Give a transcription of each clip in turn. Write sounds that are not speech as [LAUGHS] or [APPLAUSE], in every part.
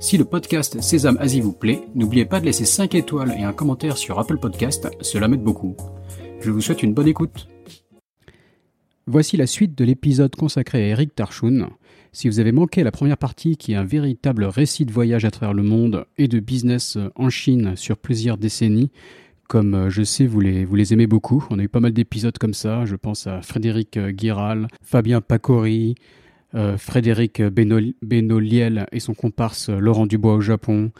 Si le podcast Sésame Asie vous plaît, n'oubliez pas de laisser 5 étoiles et un commentaire sur Apple Podcast, cela m'aide beaucoup. Je vous souhaite une bonne écoute. Voici la suite de l'épisode consacré à Eric Tarchoun. Si vous avez manqué la première partie qui est un véritable récit de voyage à travers le monde et de business en Chine sur plusieurs décennies, comme euh, je sais vous les, vous les aimez beaucoup, on a eu pas mal d'épisodes comme ça, je pense à Frédéric Guiral, Fabien Pacori, euh, Frédéric Benoliel et son comparse euh, Laurent Dubois au Japon,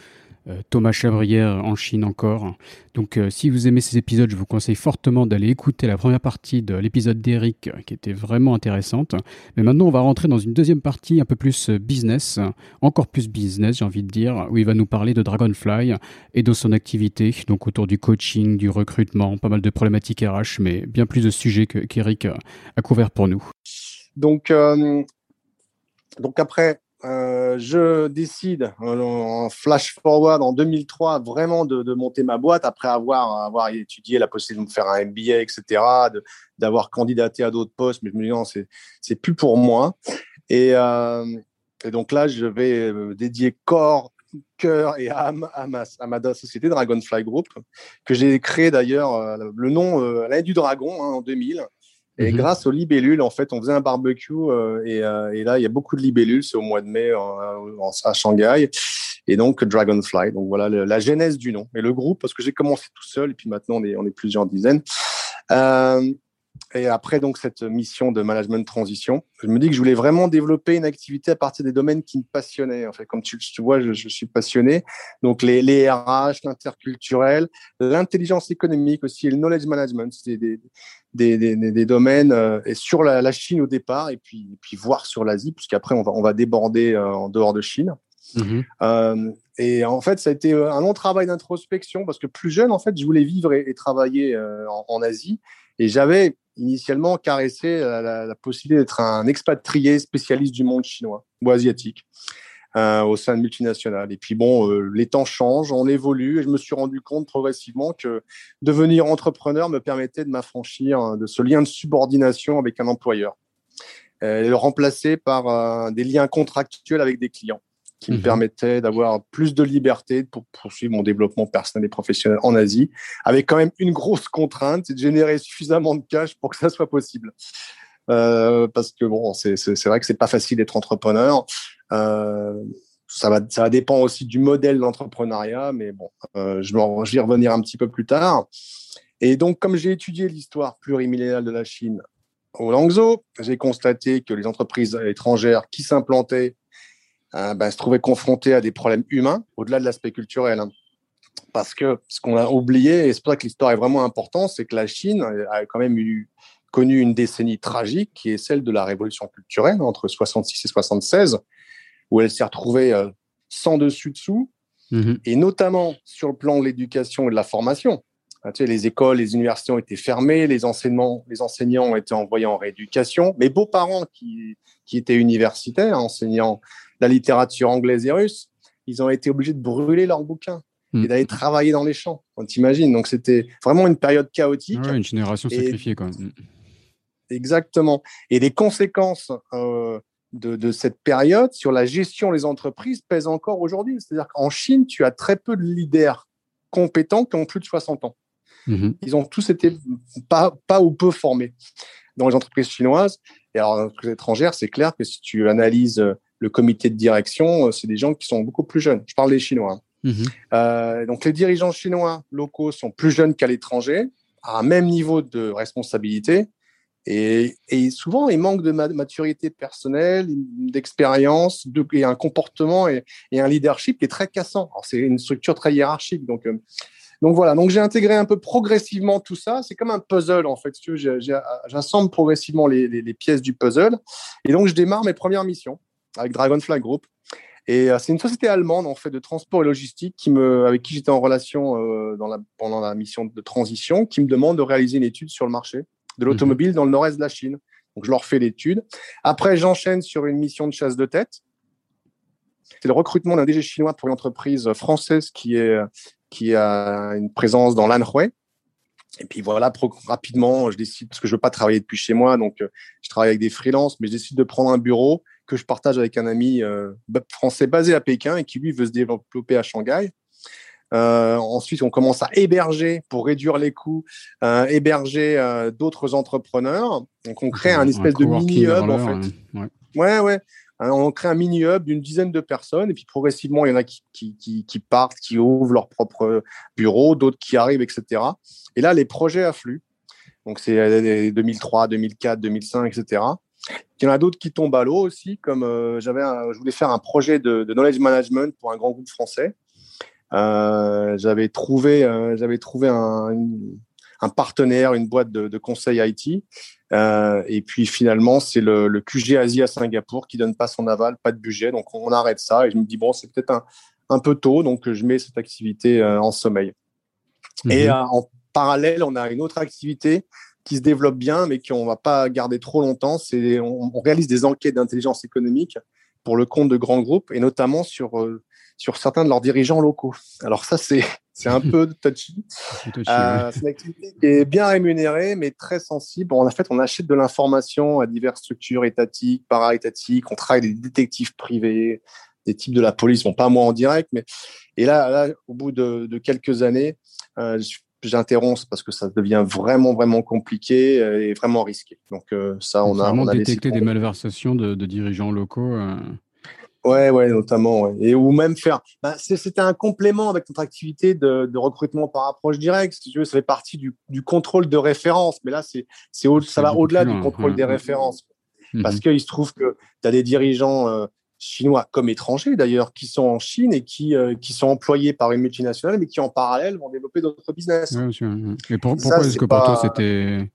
euh, Thomas Chabrière en Chine encore. Donc si vous aimez ces épisodes, je vous conseille fortement d'aller écouter la première partie de l'épisode d'Eric qui était vraiment intéressante. Mais maintenant on va rentrer dans une deuxième partie un peu plus business, encore plus business j'ai envie de dire, où il va nous parler de Dragonfly et de son activité, donc autour du coaching, du recrutement, pas mal de problématiques RH, mais bien plus de sujets qu'Eric a couvert pour nous. Donc, donc après, euh, je décide en flash forward en 2003 vraiment de, monter ma boîte après avoir, avoir étudié la possibilité de me faire un MBA, etc., d'avoir candidaté à d'autres postes. Mais je me dis non, c'est plus pour moi. Et, euh, et, donc là, je vais euh, dédier corps, cœur et âme à ma, à ma société Dragonfly Group, que j'ai créé d'ailleurs le nom l'année du dragon hein, en 2000. Et mhm. grâce aux libellules, en fait, on faisait un barbecue euh, euh, et, là, il y a beaucoup de libellules. C'est au mois de mai à Shanghai. Et donc, Dragonfly. Donc, voilà la genèse du nom. Et le groupe, parce que j'ai commencé tout seul et puis maintenant, on est, on est plusieurs dizaines. Euh, et après donc cette mission de management transition, je me dis que je voulais vraiment développer une activité à partir des domaines qui me passionnaient. En fait, comme tu, vois, je, suis passionné. Donc les, les RH, l'interculturel, l'intelligence économique aussi, et le knowledge management, c'est des, des, des, des, domaines euh, et sur la, la, Chine au départ, et puis, puis voir sur l'Asie, puisqu'après on va, on va déborder euh, en dehors de Chine. Mmh euh, et en fait, ça a été un long travail d'introspection parce que plus jeune, en fait, je voulais vivre et, travailler en, en, Asie. Et j'avais initialement caressé la, possibilité d'être un expatrié spécialiste du monde chinois ou asiatique euh, au sein de multinationales. Et puis bon, euh, les temps changent, on évolue, et je me suis rendu compte progressivement que devenir entrepreneur me permettait de m'affranchir hein, de ce lien de subordination avec un employeur, euh, et le remplacer par des liens contractuels avec des clients qui me mhm. permettait d'avoir plus de liberté pour poursuivre mon développement personnel et professionnel en Asie, avec quand même une grosse contrainte, c'est de générer suffisamment de cash pour que ça soit possible. Euh, parce que bon, c'est vrai que c'est pas facile d'être entrepreneur. Euh, ça va, ça va dépendre aussi du modèle d'entrepreneuriat, mais bon, euh, je, vais, je vais y revenir un petit peu plus tard. Et donc, comme j'ai étudié l'histoire plurimillénaire de la Chine au Langzhou, j'ai constaté que les entreprises étrangères qui s'implantaient euh, ben, se trouver confronté à des problèmes humains au-delà de l'aspect culturel. Hein. Parce que ce qu'on a oublié, et c'est pour ça que l'histoire est vraiment importante, c'est que la Chine a quand même eu, connu une décennie tragique qui est celle de la révolution culturelle entre 66 et 76, où elle s'est retrouvée euh, sans dessus-dessous, mmh et notamment sur le plan de l'éducation et de la formation. Tu sais, les écoles, les universités ont été fermées, les, enseignements, les enseignants ont été envoyés en rééducation. Mes beaux-parents, qui, qui étaient universitaires, enseignant la littérature anglaise et russe, ils ont été obligés de brûler leurs bouquins et hmm. d'aller travailler dans les champs. On t'imagine. Donc c'était vraiment une période chaotique. une génération sacrifiée quand même. Exactement. Et les conséquences euh, de, cette période sur la gestion des entreprises pèsent encore aujourd'hui. C'est-à-dire qu'en Chine, tu as très peu de leaders compétents qui ont plus de 60 ans. Mhm. Ils ont tous été pas, pas ou peu formés dans les entreprises chinoises. Et alors, dans les entreprises étrangères, c'est clair que si tu analyses le comité de direction, euh, c'est des gens qui sont beaucoup plus jeunes. Je parle des Chinois. Hein. Mhm. Euh, donc les dirigeants chinois locaux sont plus jeunes qu'à l'étranger, à un même niveau de responsabilité. Et, souvent, ils manquent de maturité personnelle, d'expérience, et un comportement et, un leadership qui est très cassant. C'est une structure très hiérarchique. Donc, euh, donc voilà, donc j'ai intégré un peu progressivement tout ça. C'est comme un puzzle en fait. J'assemble progressivement les, les, pièces du puzzle. Et donc je démarre mes premières missions avec Dragonfly Group. Et c'est une société allemande en fait de transport et logistique qui me, avec qui j'étais en relation dans la, pendant la mission de transition, qui me demande de réaliser une étude sur le marché de mhm. l'automobile dans le nord-est de la Chine. Donc je leur fais l'étude. Après, j'enchaîne sur une mission de chasse de tête. C'est le recrutement d'un DG chinois pour une entreprise française qui, est, qui a une présence dans l'Anhui. Et puis voilà, rapidement, je décide, parce que je ne veux pas travailler depuis chez moi, donc euh, je travaille avec des freelances, mais je décide de prendre un bureau que je partage avec un ami euh, français basé à Pékin et qui lui veut se développer à Shanghai. Euh, ensuite, on commence à héberger pour réduire les coûts, euh, héberger euh, d'autres entrepreneurs. Donc, on crée un, espèce de mini hub en fait. Ouais, ouais. On crée un mini hub d'une dizaine de personnes et puis progressivement, il y en a qui, qui, partent, qui ouvrent leur propre bureau, d'autres qui arrivent, etc. Et là, les projets affluent. Donc, c'est 2003, 2004, 2005, etc. Il y en a d'autres qui tombent à l'eau aussi, comme j'avais, je voulais faire un projet de, de, knowledge management pour un grand groupe français. Euh, j'avais trouvé, euh, j'avais trouvé un, un, partenaire, une boîte de, de conseil IT. Euh, et puis finalement, c'est le, le, QG Asie à Singapour qui donne pas son aval, pas de budget. Donc on arrête ça. Et je me dis, bon, c'est peut-être un, un, peu tôt. Donc je mets cette activité en sommeil. Mhm. Et en parallèle, on a une autre activité qui se développe bien, mais qu'on va pas garder trop longtemps. C'est on, on, réalise des enquêtes d'intelligence économique pour le compte de grands groupes et notamment sur sur certains de leurs dirigeants locaux. Alors ça, c'est c'est un peu touchy. Euh, c'est une activité qui est bien rémunérée, mais très sensible. En fait, on achète de l'information à diverses structures étatiques, para-étatiques. On travaille avec des détectives privés, des types de la police. Bon, pas moi en direct, mais et là, là au bout de, de quelques années, euh, j'interromps parce que ça devient vraiment vraiment compliqué euh, et vraiment risqué. Donc euh, ça, on a vraiment on a détecté des malversations de, de dirigeants locaux. Euh... Ouais, ouais, notamment. Et ou même faire. Bah, c'était un complément avec notre activité de, de, recrutement par approche directe. Si tu veux, ça fait partie du, du contrôle de référence. Mais là, c'est, ça va au-delà du contrôle des références. Mhm. Parce qu'il se trouve que tu as des dirigeants euh, chinois comme étrangers d'ailleurs qui sont en Chine et qui, euh, qui sont employés par une multinationale, mais qui en parallèle vont développer d'autres business. Et pourquoi est-ce que pour toi c'était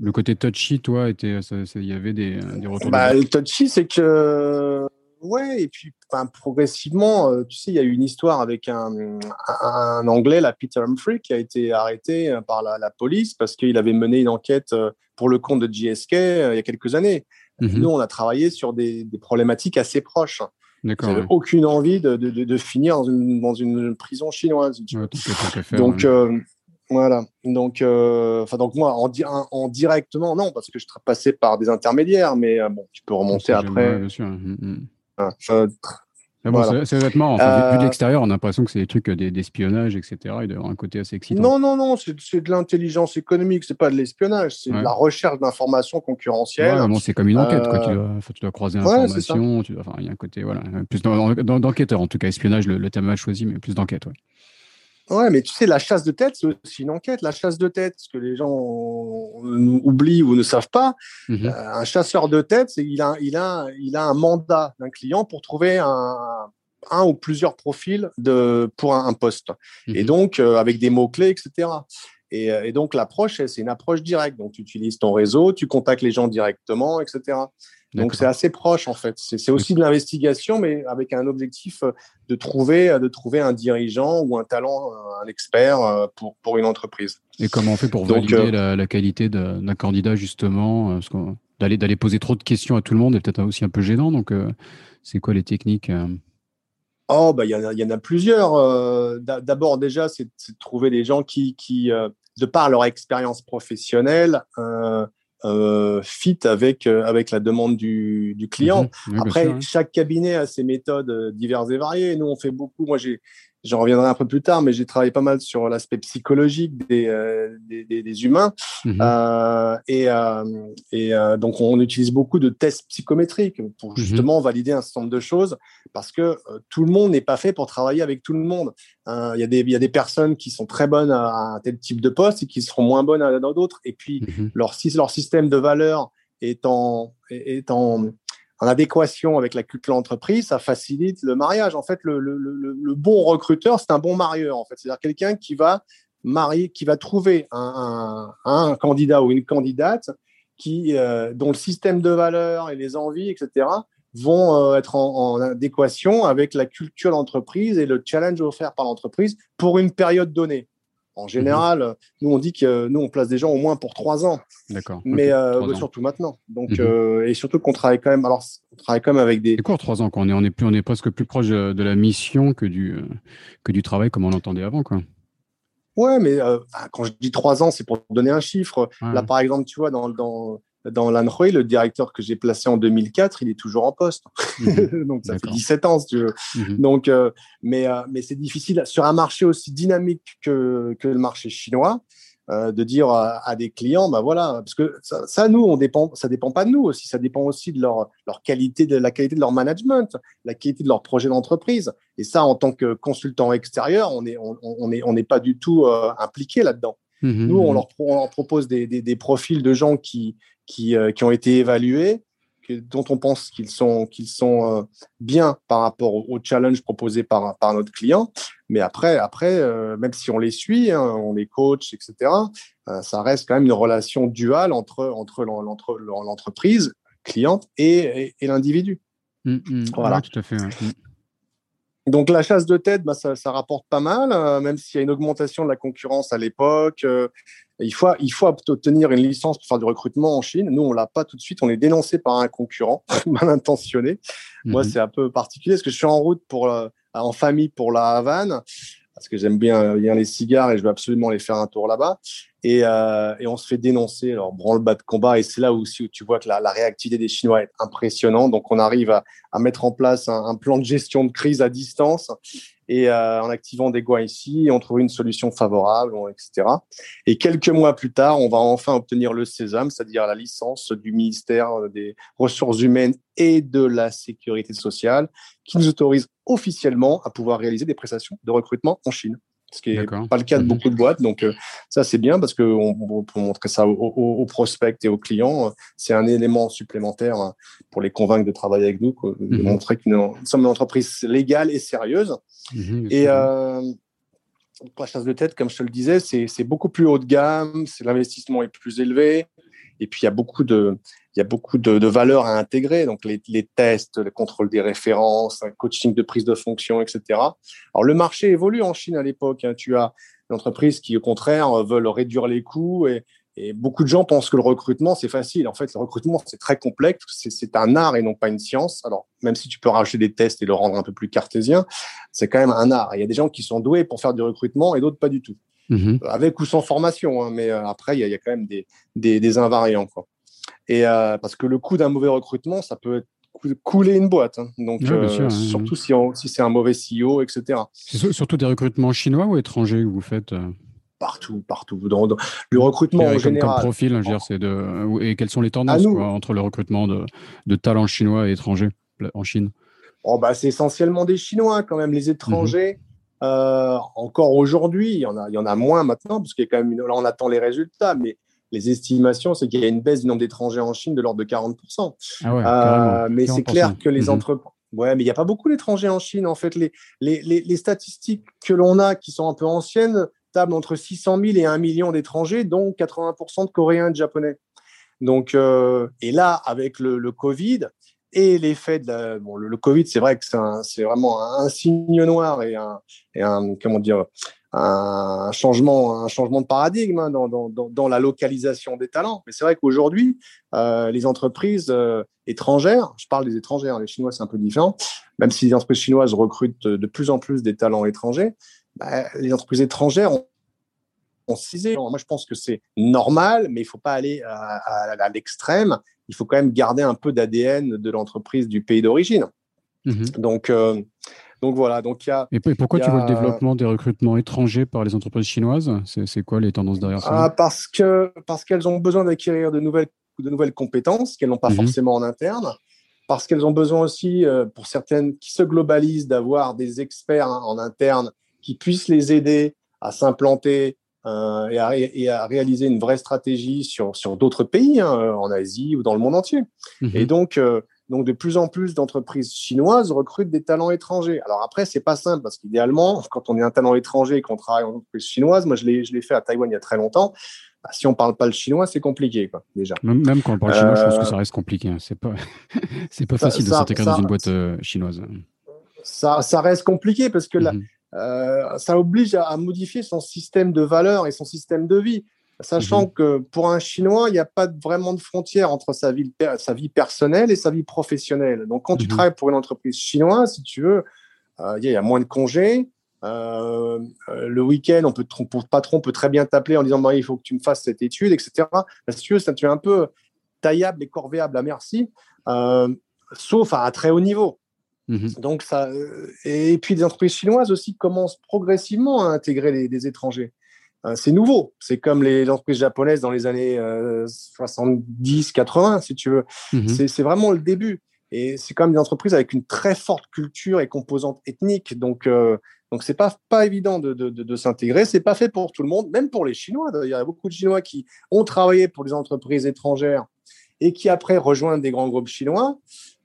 le côté touchy, toi, était, il y avait des, des retours bah, Le touchy, c'est que Ouais, et puis progressivement, euh, tu sais, il y a eu une histoire avec un, un, Anglais, la Peter Humphrey, qui a été arrêté euh, par la, police parce qu'il avait mené une enquête euh, pour le compte de GSK il y a quelques années. Mhm. Nous, on a travaillé sur des, problématiques assez proches. D'accord. aucune envie de, de, finir dans une, dans une, prison chinoise. Donc, voilà. Donc, enfin, donc moi, en, en, directement, non, parce que je passé par des intermédiaires, mais bon, tu peux remonter après. bien sûr. Mm, Ah, bon, C'est vêtements. Enfin, Vu de euh, l'extérieur, on a l'impression que c'est des trucs d'espionnage, etc. Il doit avoir un côté assez excitant. Non, non, non, c'est de l'intelligence économique, c'est pas de l'espionnage, c'est de la recherche d'informations concurrentielles. Ouais, c'est comme une enquête, quoi. Tu euh, dois, tu dois croiser l'information. Enfin, il y a un côté, voilà, plus d'enquêteur, en tout cas, espionnage, le, le thème a choisi, mais plus d'enquête, ouais. Ouais, mais tu sais, la chasse de tête, c'est aussi une enquête. La chasse de tête, ce que les gens oublient ou ne savent pas, mhm. euh, un chasseur de tête, c'est il a, il a, il a un mandat d'un client pour trouver un, un ou plusieurs profils de pour un, poste. Et mhm. donc euh, avec des mots clés, etc. Et, euh, et donc l'approche, c'est une approche directe. Donc tu utilises ton réseau, tu contactes les gens directement, etc. Donc c'est assez proche en fait. C'est aussi de l'investigation, mais avec un objectif euh, de trouver, euh, de trouver un dirigeant ou un talent, un expert euh, pour, pour une entreprise. Et comment on fait pour valider la, qualité d'un candidat justement D'aller d'aller poser trop de questions à tout le monde est peut-être aussi un peu gênant. Donc c'est quoi les techniques Oh, bah, il y, y, en a plusieurs. D'abord, déjà, c'est de trouver des gens qui, qui de par leur expérience professionnelle, euh, euh, fit avec euh, avec la demande du, du client. Mhm. Après, chaque cabinet a ses méthodes euh, diverses et variées. Nous, on fait beaucoup. Moi, j'ai J'en reviendrai un peu plus tard, mais j'ai travaillé pas mal sur l'aspect psychologique des, euh, des, des, des, humains. Mhm. Euh, et euh, et donc, on utilise beaucoup de tests psychométriques pour mhm. justement valider un certain nombre de choses, parce que tout le monde n'est pas fait pour travailler avec tout le monde. Il y, a des, il y a des personnes qui sont très bonnes à un tel type de poste et qui seront moins bonnes à, dans d'autres. Et puis, mhm. leur, leur système de valeurs est en, est en en adéquation avec la culture de l'entreprise, ça facilite le mariage. En fait, le, bon recruteur, c'est un bon marieur. En fait, c'est-à-dire quelqu'un qui va marier, qui va trouver un, candidat ou une candidate qui, euh, dont le système de valeurs et les envies, etc., vont être en, adéquation avec la culture de l'entreprise et le challenge offert par l'entreprise pour une période donnée. En général, nous, on dit que nous, on place des gens au moins pour trois ans. D'accord. Mais euh, surtout maintenant. Donc, mhm. euh, et surtout qu'on travaille quand même. Alors, on travaille quand même avec des. C'est quoi trois ans qu'on est, on est plus, on est presque plus proche de la mission que du que du travail comme on l'entendait avant, quoi. Ouais, mais euh, quand je dis trois ans, c'est pour donner un chiffre. Là, par exemple, tu vois, dans, dans dans l'Anroy, le directeur que j'ai placé en 2004, il est toujours en poste. Mhm. [LAUGHS] Donc, ça fait 17 ans, si tu veux. Mhm. Donc, euh, mais, euh, mais c'est difficile sur un marché aussi dynamique que, que le marché chinois. Euh, de dire à, des clients, bah voilà, parce que ça, ça, nous, on dépend, ça dépend pas de nous aussi, ça dépend aussi de leur, leur qualité, de la qualité de leur management, la qualité de leur projet d'entreprise. Et ça, en tant que consultant extérieur, on est, on, on est, on n'est pas du tout impliqué là-dedans. Mhm. Nous, on leur, on leur propose des, des, des, profils de gens qui, qui, euh, qui ont été évalués, que, dont on pense qu'ils sont, qu'ils sont euh, bien par rapport au, challenge proposé par, par notre client. Mais après, après euh, même si on les suit, hein, on les coach, etc., ça reste quand même une relation duale entre, entre l'entreprise cliente et, et, l'individu. Mmh, mmh. voilà. tout à fait. Mmh. Donc la chasse de tête, bah, ça, ça rapporte pas mal, même s'il y a une augmentation de la concurrence à l'époque. Il faut, il faut obtenir une licence pour faire du recrutement en Chine. Nous, on l'a pas tout de suite. On est dénoncé par un concurrent [LAUGHS] mal intentionné. Moi, mhm. c'est un peu particulier parce que je suis en route pour, euh, en famille pour la Havane parce que j'aime bien, bien les cigares et je veux absolument aller faire un tour là-bas. Et, euh, et, on se fait dénoncer, alors branle-bas de combat. Et c'est là aussi où tu vois que la, réactivité des Chinois est impressionnante. Donc, on arrive à, mettre en place un, plan de gestion de crise à distance et euh, en activant des goins ici, on trouve une solution favorable, etc. Et quelques mois plus tard, on va enfin obtenir le sésame, c'est-à-dire la licence du ministère des Ressources humaines et de la Sécurité sociale, qui nous autorise officiellement à pouvoir réaliser des prestations de recrutement en Chine ce qui n'est pas le cas de mhm. beaucoup de boîtes. Donc, euh, ça, c'est bien parce on peut montrer ça aux, prospects et aux clients. C'est un élément supplémentaire hein, pour les convaincre de travailler avec nous, de mhm. montrer que nous sommes une entreprise légale et sérieuse. Mhm, et euh, la chasse de tête, comme je te le disais, c'est beaucoup plus haut de gamme, l'investissement est plus élevé. Et puis, il y a beaucoup de, il y a beaucoup de, valeurs à intégrer, donc les, les, tests, le contrôle des références, un coaching de prise de fonction, etc. Alors, le marché évolue en Chine à l'époque. Hein. Tu as d'entreprises qui, au contraire, veulent réduire les coûts et, et beaucoup de gens pensent que le recrutement, c'est facile. En fait, le recrutement, c'est très complexe. C'est un art et non pas une science. Alors, même si tu peux rajouter des tests et le rendre un peu plus cartésien, c'est quand même un art. il y a des gens qui sont doués pour faire du recrutement et d'autres pas du tout. Mhm. Avec ou sans formation, hein, mais euh, après, il y, a, quand même des, des, invariants. Quoi. Et euh, parce que le coût d'un mauvais recrutement, ça peut couler une boîte. Hein. Donc, euh, surtout si, si c'est un mauvais CEO, etc. C'est surtout des recrutements chinois ou étrangers que vous faites Partout, partout. Dans, le recrutement en général. Comme profil, c'est de, et quelles sont les tendances entre le recrutement de, de, talents chinois et étrangers en Chine? Oh, bah, C'est essentiellement des Chinois quand même. Les étrangers, mhm. Euh, encore aujourd'hui, il y en a, il y en a moins maintenant, parce qu'il y a quand même là on attend les résultats, mais les estimations, c'est qu'il y a une baisse du nombre d'étrangers en Chine de l'ordre de 40%. Ah euh, mais c'est clair que les mhm. entreprises. Ouais, mais il n'y a pas beaucoup d'étrangers en Chine. En fait, les, les, les, statistiques que l'on a, qui sont un peu anciennes, tablent entre 600 000 et 1 million d'étrangers, dont 80% de Coréens et de Japonais. Donc, euh, et là, avec le, le Covid, et l'effet de bon, le, Covid, c'est vrai que c'est vraiment un, signe noir et un, comment dire un changement, un changement de paradigme hein, dans, la localisation des talents. Mais c'est vrai qu'aujourd'hui, euh, les entreprises euh, étrangères, je parle des étrangères, les Chinois c'est un peu différent, même si les entreprises chinoises recrutent de plus en plus des talents étrangers, bah, les entreprises étrangères ont moi, je pense que c'est normal, mais il ne faut pas aller à l'extrême il faut quand même garder un peu d'ADN de l'entreprise du pays d'origine. Mhm. Donc, euh, donc voilà. Donc, y a, et pourquoi tu vois le développement des recrutements étrangers par les entreprises chinoises? C'est quoi les tendances derrière ça? Ah, Parce que parce qu'elles ont besoin d'acquérir de nouvelles, de nouvelles compétences qu'elles n'ont pas mhm. forcément en interne. Parce qu'elles ont besoin aussi, euh, pour certaines qui se globalisent, d'avoir des experts hein, en interne qui puissent les aider à s'implanter, euh, et, à, et, à, réaliser une vraie stratégie sur, sur d'autres pays, hein, en Asie ou dans le monde entier. Mhm. Et donc, euh, donc, de plus en plus d'entreprises chinoises recrutent des talents étrangers. Alors après, c'est pas simple parce qu'idéalement, [LAUGHS] quand on est un talent étranger et qu'on travaille en entreprise chinoise, moi je l'ai fait à Taïwan il y a très longtemps, bah, si on parle pas le chinois, c'est compliqué, quoi, déjà. Même, quand on parle chinois, je pense que ça reste compliqué. Hein. C'est pas, [LAUGHS] c'est pas facile de s'intégrer dans une boîte chinoise. Ça, ça, reste compliqué parce que là, mhm. ça oblige à, modifier son système de valeurs et son système de vie. Sachant mhm. que pour un Chinois, il n'y a pas vraiment de frontière entre sa vie, sa vie personnelle et sa vie professionnelle. Donc, quand tu mhm. travailles pour une entreprise chinoise, si tu veux, euh, il y, a moins de congés. Euh, euh, le week-end, on peut, ton patron peut très bien t'appeler en disant bah, il faut que tu me fasses cette étude, etc. si tu veux, ça, tu es un peu taillable et corvéable à merci, sauf à, très haut niveau. Mhm. Donc ça, et puis des entreprises chinoises aussi commencent progressivement à intégrer les, les étrangers. Euh, c'est nouveau. C'est comme les entreprises japonaises dans les années 70, euh, 80, si tu veux. Mhm. C'est vraiment le début. Et c'est quand même des entreprises avec une très forte culture et composante ethnique. Donc, euh, donc c'est pas pas évident de, de, de, s'intégrer. C'est pas fait pour tout le monde, même pour les Chinois. Il y a beaucoup de Chinois qui ont travaillé pour des entreprises étrangères et qui après rejoignent des grands groupes chinois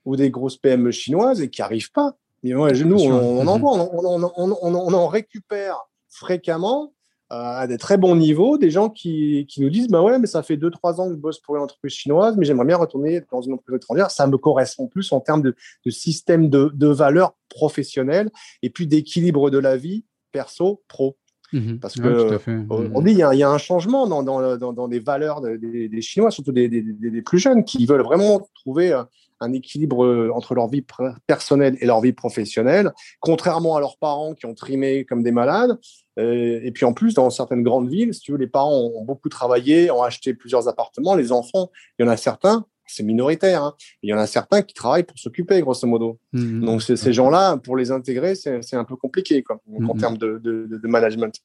ou des grosses PME chinoises et qui arrivent pas. nous, on, en mhm. voit, on, on, en récupère fréquemment à des très bons niveaux, des gens qui, qui, nous disent bah ouais, mais ça fait 2-3 ans que je bosse pour une entreprise chinoise, mais j'aimerais bien retourner dans une entreprise étrangère. Ça me correspond plus en termes de, de système de, de valeurs professionnelles et puis d'équilibre de la vie perso, pro. Mhm. Parce que on dit il y, a, il y, a un changement dans, dans, dans, dans les valeurs des, des, Chinois, surtout des, des, des, plus jeunes, qui veulent vraiment trouver euh, un équilibre euh, entre leur vie personnelle et leur vie professionnelle, contrairement à leurs parents qui ont trimé comme des malades. Euh, et puis en plus, dans certaines grandes villes, si tu veux, les parents ont beaucoup travaillé, ont acheté plusieurs appartements. Les enfants, il y en a certains, c'est minoritaire, hein, il y en a certains qui travaillent pour s'occuper, grosso modo. Mmh. Donc ces gens-là, pour les intégrer, c'est un peu compliqué quoi, en mmh, termes de, de, de, management.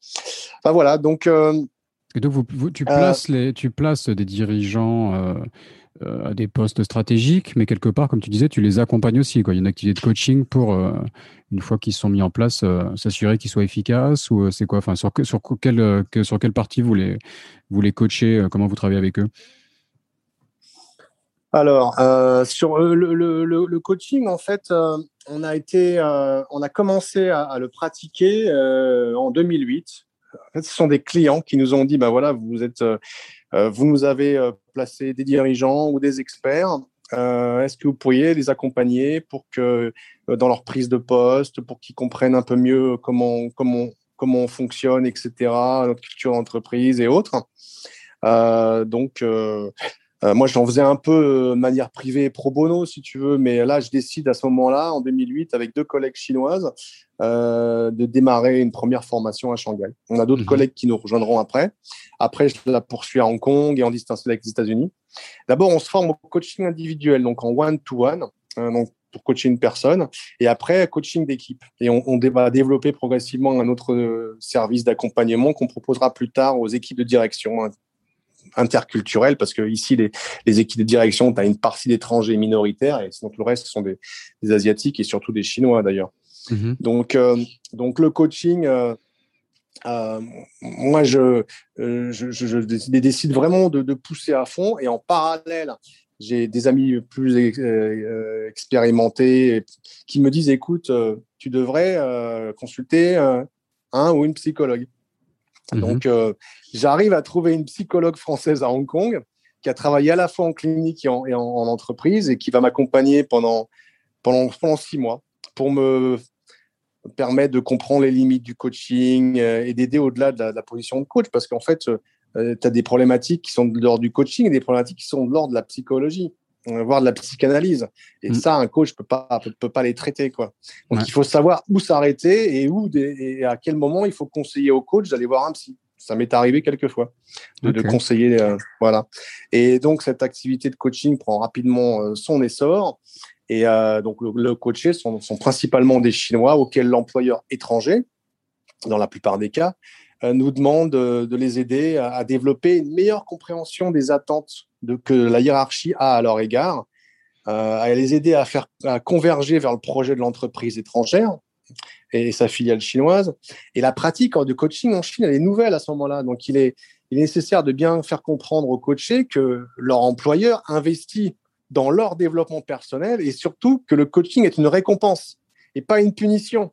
Enfin voilà, donc... Euh, et donc vous, tu, places les, tu places des dirigeants euh, à des postes stratégiques, mais quelque part, comme tu disais, tu les accompagnes aussi. Il y a une activité de coaching pour, euh, une fois qu'ils sont mis en place, euh, s'assurer qu'ils soient efficaces ou c'est quoi? Enfin, sur, quelle, partie vous les, les coachez Comment vous travaillez avec eux? Alors, sur le, coaching, en fait, on a été, on a commencé à, le pratiquer en 2008. En fait, ce sont des clients qui nous ont dit, ben voilà, vous êtes vous nous avez euh, placé des dirigeants ou des experts. Euh, est-ce que vous pourriez les accompagner pour que dans leur prise de poste, pour qu'ils comprennent un peu mieux comment comment comment on fonctionne, etc., notre culture d'entreprise et autres? donc, moi, j'en faisais un peu de manière privée, pro bono, si tu veux, mais là, je décide à ce moment-là, en 2008, avec deux collègues chinoises, euh, de démarrer une première formation à Shanghai. On a d'autres mhm. collègues qui nous rejoindront après. Après, je la poursuis à Hong Kong et en distance avec les États-Unis. D'abord, on se forme au coaching individuel, donc en one-to-one, hein, donc pour coacher une personne, et après coaching d'équipe. Et on, on, va développer progressivement un autre euh, service d'accompagnement qu'on proposera plus tard aux équipes de direction hein, interculturelles, parce que ici les, les équipes de direction, tu as une partie d'étrangers minoritaires, et sinon le reste ce sont des, des asiatiques et surtout des chinois d'ailleurs. Mhm. Donc, euh, donc le coaching, euh, euh, moi, je, je, décide vraiment de, pousser à fond et en parallèle, j'ai des amis plus expérimentés qui me disent écoute, tu devrais consulter un ou une psychologue. Mhm. Donc, j'arrive à trouver une psychologue française à Hong Kong qui a travaillé à la fois en clinique et en, en, entreprise et qui va m'accompagner pendant, pendant, pendant six mois pour me permet de comprendre les limites du coaching euh, et d'aider au-delà de, la position de coach parce qu'en fait, euh, tu as des problématiques qui sont de l'ordre du coaching et des problématiques qui sont de l'ordre de la psychologie euh, voire de la psychanalyse. Et mm. ça, un coach peut pas peut, pas les traiter quoi. Donc il faut savoir où s'arrêter et où et à quel moment il faut conseiller au coach d'aller voir un psy. Ça m'est arrivé quelques fois de, conseiller, voilà. Et donc cette activité de coaching prend rapidement son essor et euh, donc, le, le coaché sont, sont, principalement des Chinois auxquels l'employeur étranger, dans la plupart des cas, euh, nous demande de, les aider à, développer une meilleure compréhension des attentes que la hiérarchie a à leur égard, euh, à les aider à faire converger vers le projet de l'entreprise étrangère et sa filiale chinoise. Et la pratique du coaching en Chine, elle est nouvelle à ce moment-là. Donc, il est nécessaire de bien faire comprendre aux coachés que leur employeur investit dans leur développement personnel et surtout que le coaching est une récompense et pas une punition.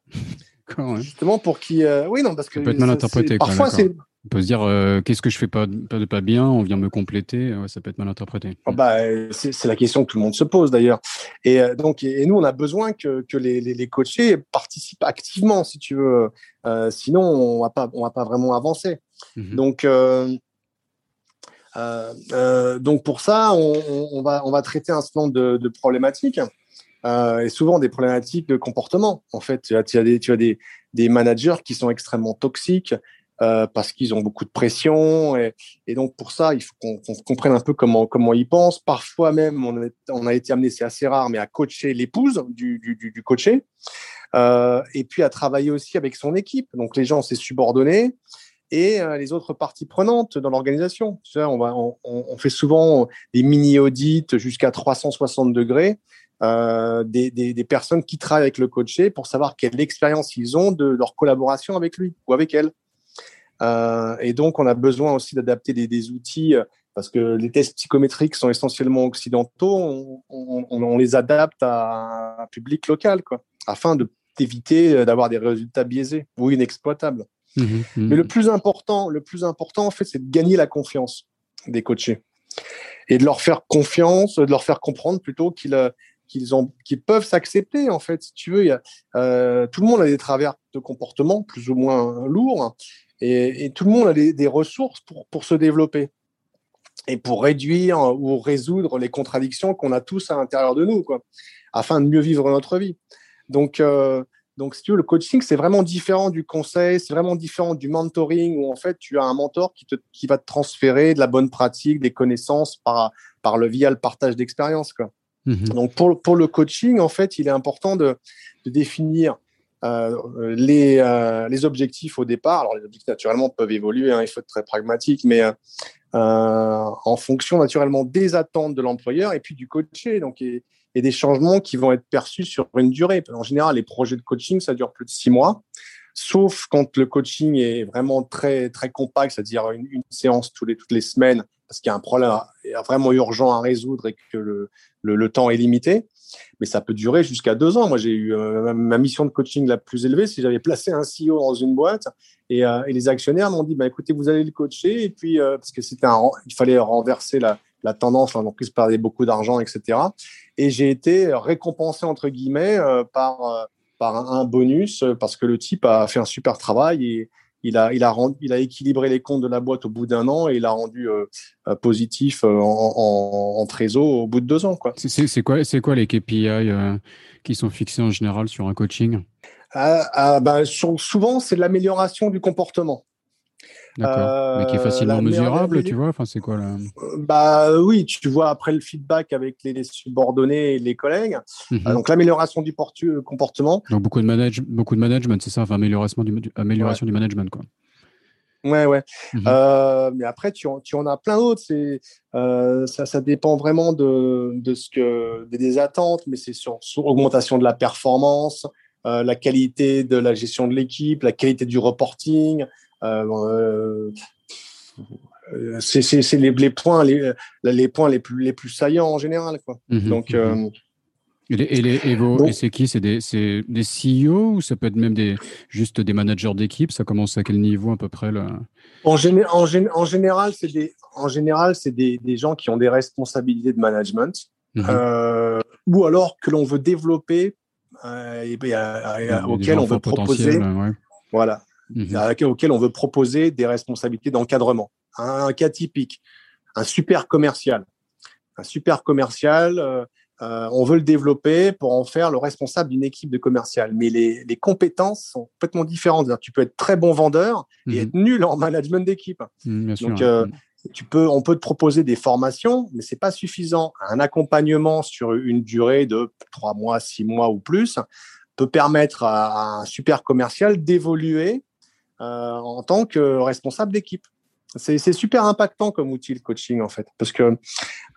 Justement pour qui, euh, oui non parce que ça peut être mal interprété. Parfois c'est On peut se dire, euh, qu'est-ce que je fais pas, pas, pas bien On vient me compléter. ça peut être mal interprété. Oh, bah, c'est la question que tout le monde se pose d'ailleurs. Et donc, et, nous, on a besoin que, que les, les, coachés participent activement, si tu veux. sinon, on va pas, on va pas vraiment avancer. Mmh donc, euh, euh, donc pour ça, on, va, on va traiter un certain nombre de, problématiques. Euh, et souvent des problématiques de comportement. En fait, tu as, tu des, managers qui sont extrêmement toxiques parce qu'ils ont beaucoup de pression. Et, donc, pour ça, il faut qu'on comprenne un peu comment, ils pensent. Parfois même, on a, été amené, c'est assez rare, mais à coacher l'épouse du, du, coaché. et puis à travailler aussi avec son équipe. Donc, les gens, c'est subordonné et euh, les autres parties prenantes dans l'organisation. On, on, fait souvent des mini-audits jusqu'à 360 degrés euh, des, des, des, personnes qui travaillent avec le coaché pour savoir quelle expérience ils ont de leur collaboration avec lui ou avec elle. Euh, et donc, on a besoin aussi d'adapter des, des, outils euh, parce que les tests psychométriques sont essentiellement occidentaux. On, on les adapte à un public local, quoi, afin d'éviter d'avoir des résultats biaisés ou inexploitables. Mmh mmh Mais le plus important, le plus important, en fait, c'est de gagner la confiance des coachés et de leur faire confiance, de leur faire comprendre plutôt qu'ils qu'ils ont qu'ils peuvent s'accepter en fait si tu veux euh, tout le monde a des travers de comportement plus ou moins lourds et, tout le monde a des, ressources pour pour se développer et pour réduire ou résoudre les contradictions qu'on a tous à l'intérieur de nous quoi afin de mieux vivre notre vie donc euh, donc, si tu veux, le coaching, c'est vraiment différent du conseil, c'est vraiment différent du mentoring où en fait, tu as un mentor qui, te, qui va te transférer de la bonne pratique, des connaissances par, par le via le partage d'expérience. Mmh Donc, pour, pour le coaching, en fait, il est important de, définir euh, les, euh, les objectifs au départ. Alors, les objectifs, naturellement, peuvent évoluer, hein, il faut être très pragmatique, mais euh, en fonction, naturellement, des attentes de l'employeur et puis du coaché. Donc, et, et des changements qui vont être perçus sur une durée. En général, les projets de coaching, ça dure plus de six mois, sauf quand le coaching est vraiment très très compact, c'est-à-dire une, une, séance tous les, toutes les semaines, parce qu'il y a un problème vraiment urgent à résoudre et que le, le, temps est limité. Mais ça peut durer jusqu'à deux ans. Moi, j'ai eu euh, ma mission de coaching la plus élevée, si j'avais placé un CEO dans une boîte et, euh, et les actionnaires m'ont dit, bah, écoutez, vous allez le coacher et puis euh, parce que un, il fallait renverser la, la tendance, l'entreprise perdait beaucoup d'argent, etc. Et j'ai été récompensé, entre guillemets, par, par un, bonus euh, parce que le type a fait un super travail et il a, il a, rendu, il a équilibré les comptes de la boîte au bout d'un an et il a rendu positif en, en, trésor au bout de deux ans. C'est quoi, quoi les KPI qui sont fixés en général sur un coaching? Ah, ah, ben, Souvent, c'est l'amélioration du comportement. D'accord. Mais qui est euh, facilement mesurable, tu vois Enfin, c'est quoi là Bah oui, tu vois après le feedback avec les, subordonnés et les collègues. Mhm. Euh, donc l'amélioration du euh, comportement. Donc beaucoup de, manage beaucoup de management, c'est ça Enfin, amélioration du, amélioration du management, quoi. Ouais, ouais. Mhm. euh, mais après, tu en, tu en as plein d'autres. C'est, euh, ça, ça dépend vraiment de, de ce que, des, attentes, mais c'est sur, sur, augmentation de la performance, euh, la qualité de la gestion de l'équipe, la qualité du reporting, euh, euh, c'est les, les, points, les, les, points les plus, les plus saillants en général. Quoi. Mhm, Donc, mhm. Euh, et, les, et, les, et, c'est qui? C'est des, des CEO ou ça peut être même des, juste des managers d'équipe? Ça commence à quel niveau à peu près là? En, géné, en, en, général, c'est des, en général, c'est des, des, gens qui ont des responsabilités de management mhm. euh, ou alors que l'on veut développer euh, et, auquel on veut proposer. Ouais. Voilà, mmh. auquel on veut proposer des responsabilités d'encadrement. Un, cas typique, un super commercial. Un super commercial, euh, euh, on veut le développer pour en faire le responsable d'une équipe de commercial. Mais les, les, compétences sont complètement différentes. Tu peux être très bon vendeur et mmh. être nul en management d'équipe. Mmh, Donc, euh, tu peux, on peut te proposer des formations, mais c'est pas suffisant. Un accompagnement sur une durée de trois mois, six mois ou plus peut permettre à un super commercial d'évoluer en tant que responsable d'équipe. C'est super impactant comme outil le coaching en fait, parce que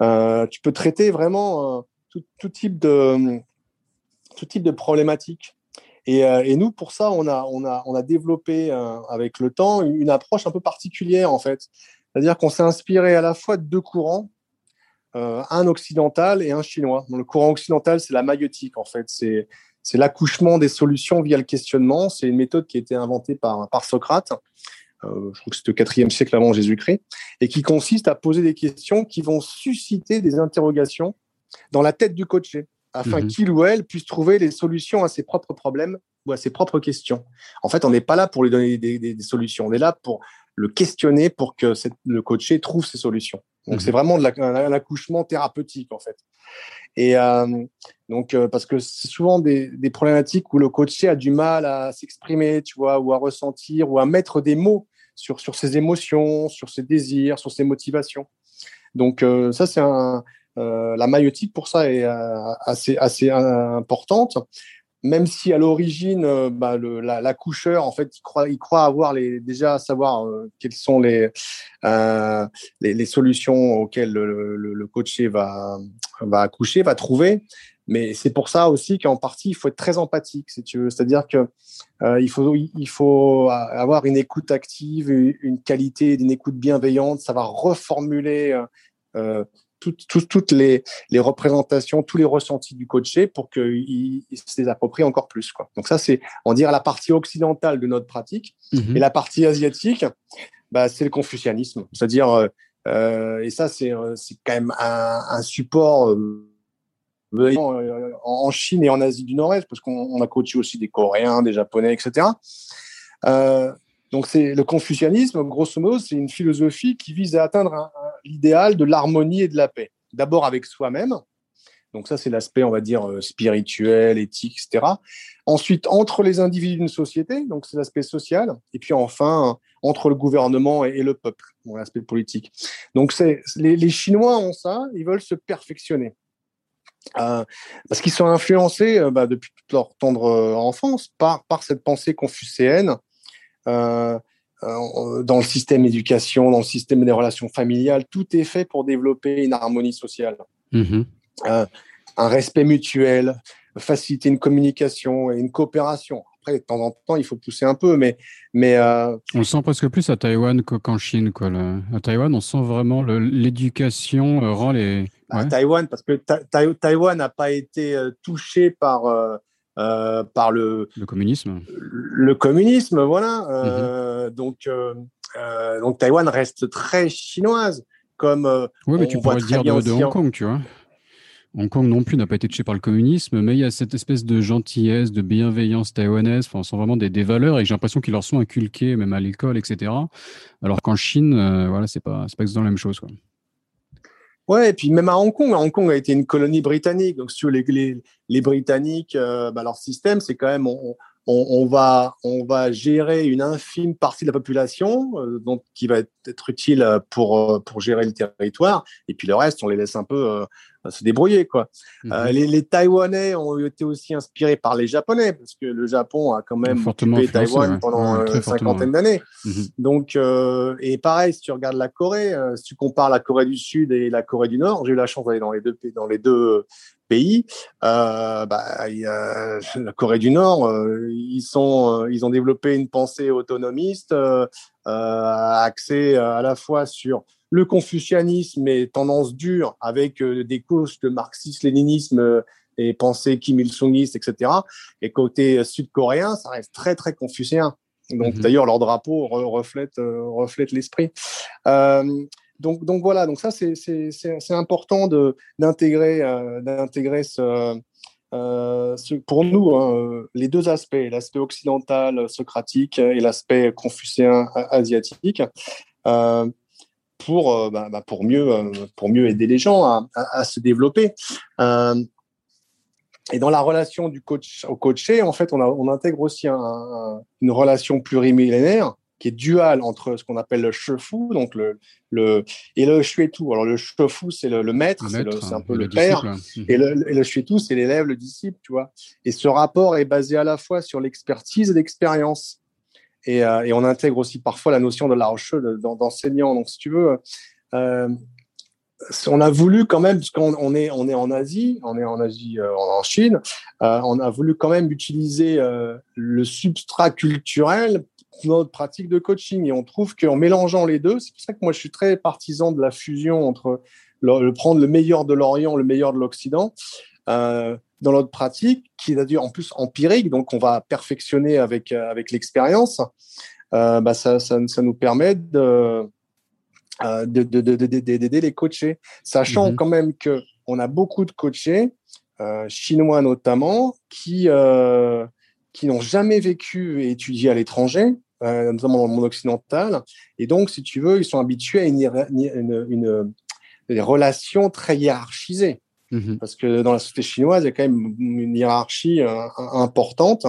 euh, tu peux traiter vraiment euh, tout, type de problématiques. Et, nous, pour ça, on a, développé avec le temps une approche un peu particulière en fait. C'est-à-dire qu'on s'est inspiré à la fois de deux courants, un occidental et un chinois. le courant occidental, c'est la maïotique en fait. C'est l'accouchement des solutions via le questionnement. C'est une méthode qui a été inventée par, par Socrate. euh, je crois que c'est le quatrième siècle avant Jésus-Christ, et qui consiste à poser des questions qui vont susciter des interrogations dans la tête du coaché, afin mhm. qu'il ou elle puisse trouver les solutions à ses propres problèmes ou à ses propres questions. En fait, on n'est pas là pour lui donner des, solutions, on est là pour le questionner pour que le coaché trouve ses solutions. Donc, c'est mhm. vraiment de un accouchement thérapeutique, en fait. Et euh, donc, euh, parce que c'est souvent des, des, problématiques où le coaché a du mal à s'exprimer, tu vois, ou à ressentir, ou à mettre des mots sur, sur ses émotions, sur ses désirs, sur ses motivations. Donc, euh, ça, c'est un, la maïotique pour ça est assez, assez importante même si à l'origine, euh, bah, l'accoucheur, en fait, il croit, il croit avoir les, déjà savoir euh, quelles sont les, euh, les, les, solutions auxquelles le, le, le, coaché va, va accoucher, va trouver. Mais c'est pour ça aussi qu'en partie, il faut être très empathique, si tu veux. C'est-à-dire que euh, il, faut, il faut avoir une écoute active, une qualité d'une écoute bienveillante. Ça va euh, toutes les, représentations, tous les ressentis du coaché pour qu'il se les approprie encore plus. Quoi. Donc ça, c'est, on dirait, la partie occidentale de notre pratique. Mhm. Et la partie asiatique, bah, c'est le confucianisme. C'est-à-dire, euh, euh, et ça, c'est, euh, c'est quand même un, support en Chine et en Asie du Nord-Est, parce qu'on a coaché aussi des Coréens, des Japonais, etc. donc c'est le confucianisme, grosso modo, c'est une philosophie qui vise à atteindre un, l'idéal de l'harmonie et de la paix. D'abord avec soi-même. Donc ça, c'est l'aspect, on va dire, euh, spirituel, éthique, etc. Ensuite, entre les individus d'une société, donc c'est l'aspect social. Et puis enfin, entre le gouvernement et, le peuple, l'aspect politique. Donc c'est les, Chinois ont ça, ils veulent se perfectionner. Euh, parce qu'ils sont influencés euh, bah, depuis toute leur tendre enfance par, par cette pensée confucéenne dans le système éducation, dans le système des relations familiales, tout est fait pour développer une harmonie sociale, mhm. euh, un respect mutuel, faciliter une communication et une coopération. Après, de temps en temps, il faut pousser un peu, mais. mais euh, On sent presque plus à Taïwan qu'en Chine. Quoi, À Taïwan, on sent vraiment l'éducation rend les. À Taïwan, parce que Taïwan n'a pas été touché par euh, par le, le communisme. Le communisme, voilà. Euh, mhm. Donc, euh, donc Taïwan reste très chinoise, comme. oui, mais tu pourrais le dire de, Hong Kong, tu vois. Hong Kong non plus n'a pas été touché par le communisme, mais il y a cette espèce de gentillesse, de bienveillance taïwanaise. Enfin, sont vraiment des, des valeurs et j'ai l'impression qu'ils leur sont inculquées, même à l'école, etc. Alors qu'en Chine, voilà, c'est pas, c'est pas exactement la même chose. Quoi. Ouais, et puis même à Hong Kong, Hong Kong a été une colonie britannique. Donc, sur les, les, les Britanniques, euh, bah, leur système, c'est quand même, on, on, on, va, on va gérer une infime partie de la population, euh, donc qui va être utile pour, euh, pour gérer le territoire. Et puis le reste, on les laisse un peu se débrouiller quoi. Euh, mhm. les, les, Taïwanais ont été aussi inspirés par les Japonais parce que le Japon a quand même occupé Taïwan pendant une euh, cinquantaine d'années. Mhm. Donc euh, et pareil si tu regardes la Corée, si tu compares la Corée du Sud et la Corée du Nord, j'ai eu la chance d'aller dans les deux dans les deux pays. bah, la Corée du Nord, ils sont ils ont développé une pensée autonomiste axée à la fois sur le confucianisme est tendance dure avec euh, des couches de marxisme-léninisme euh, et pensée Kim Il-sungiste, etc. Et côté sud-coréen, ça reste très, très confucéen. Donc, mhm. d'ailleurs, leur drapeau reflète, euh, reflète l'esprit. Donc, voilà, donc ça, c'est important d'intégrer ce, ce, pour nous, hein, les deux aspects, l'aspect occidental socratique et l'aspect confucéen asiatique pour, euh, bah, bah, pour, mieux, euh, aider les gens à, se développer. Euh, et dans la relation du coach au coaché, en fait, on, intègre aussi un, une relation plurimillénaire qui est duale entre ce qu'on appelle le chefu, donc le, le et le shuetu. Alors le chefu, c'est le, maître, c'est un peu le, père, mhm. et le, et le shuetu, c'est l'élève, le disciple, tu vois. Et ce rapport est basé à la fois sur l'expertise et l'expérience. Euh, et, on intègre aussi parfois la notion de l'arche d'enseignant. Donc, si tu veux, euh, on a voulu quand même, puisqu'on on est, on est en Asie, on est en Asie, euh, en Chine, on a voulu quand même utiliser le substrat culturel notre pratique de coaching. Et on trouve qu'en mélangeant les deux, c'est pour ça que moi je suis très partisan de la fusion entre le, prendre le meilleur de l'Orient, le meilleur de l'Occident dans notre pratique, qui est d'ailleurs en plus empirique, donc on va perfectionner avec, euh, avec l'expérience. bah, ça, ça, ça, nous permet de d'aider les coachés, sachant mmh quand même que on a beaucoup de coachés chinois notamment qui qui n'ont jamais vécu et étudié à l'étranger, notamment dans le monde occidental, et donc si tu veux, ils sont habitués à une, une, une, une relation très hiérarchisée. Mmh Parce que dans la société chinoise, il y a quand même une hiérarchie euh, importante,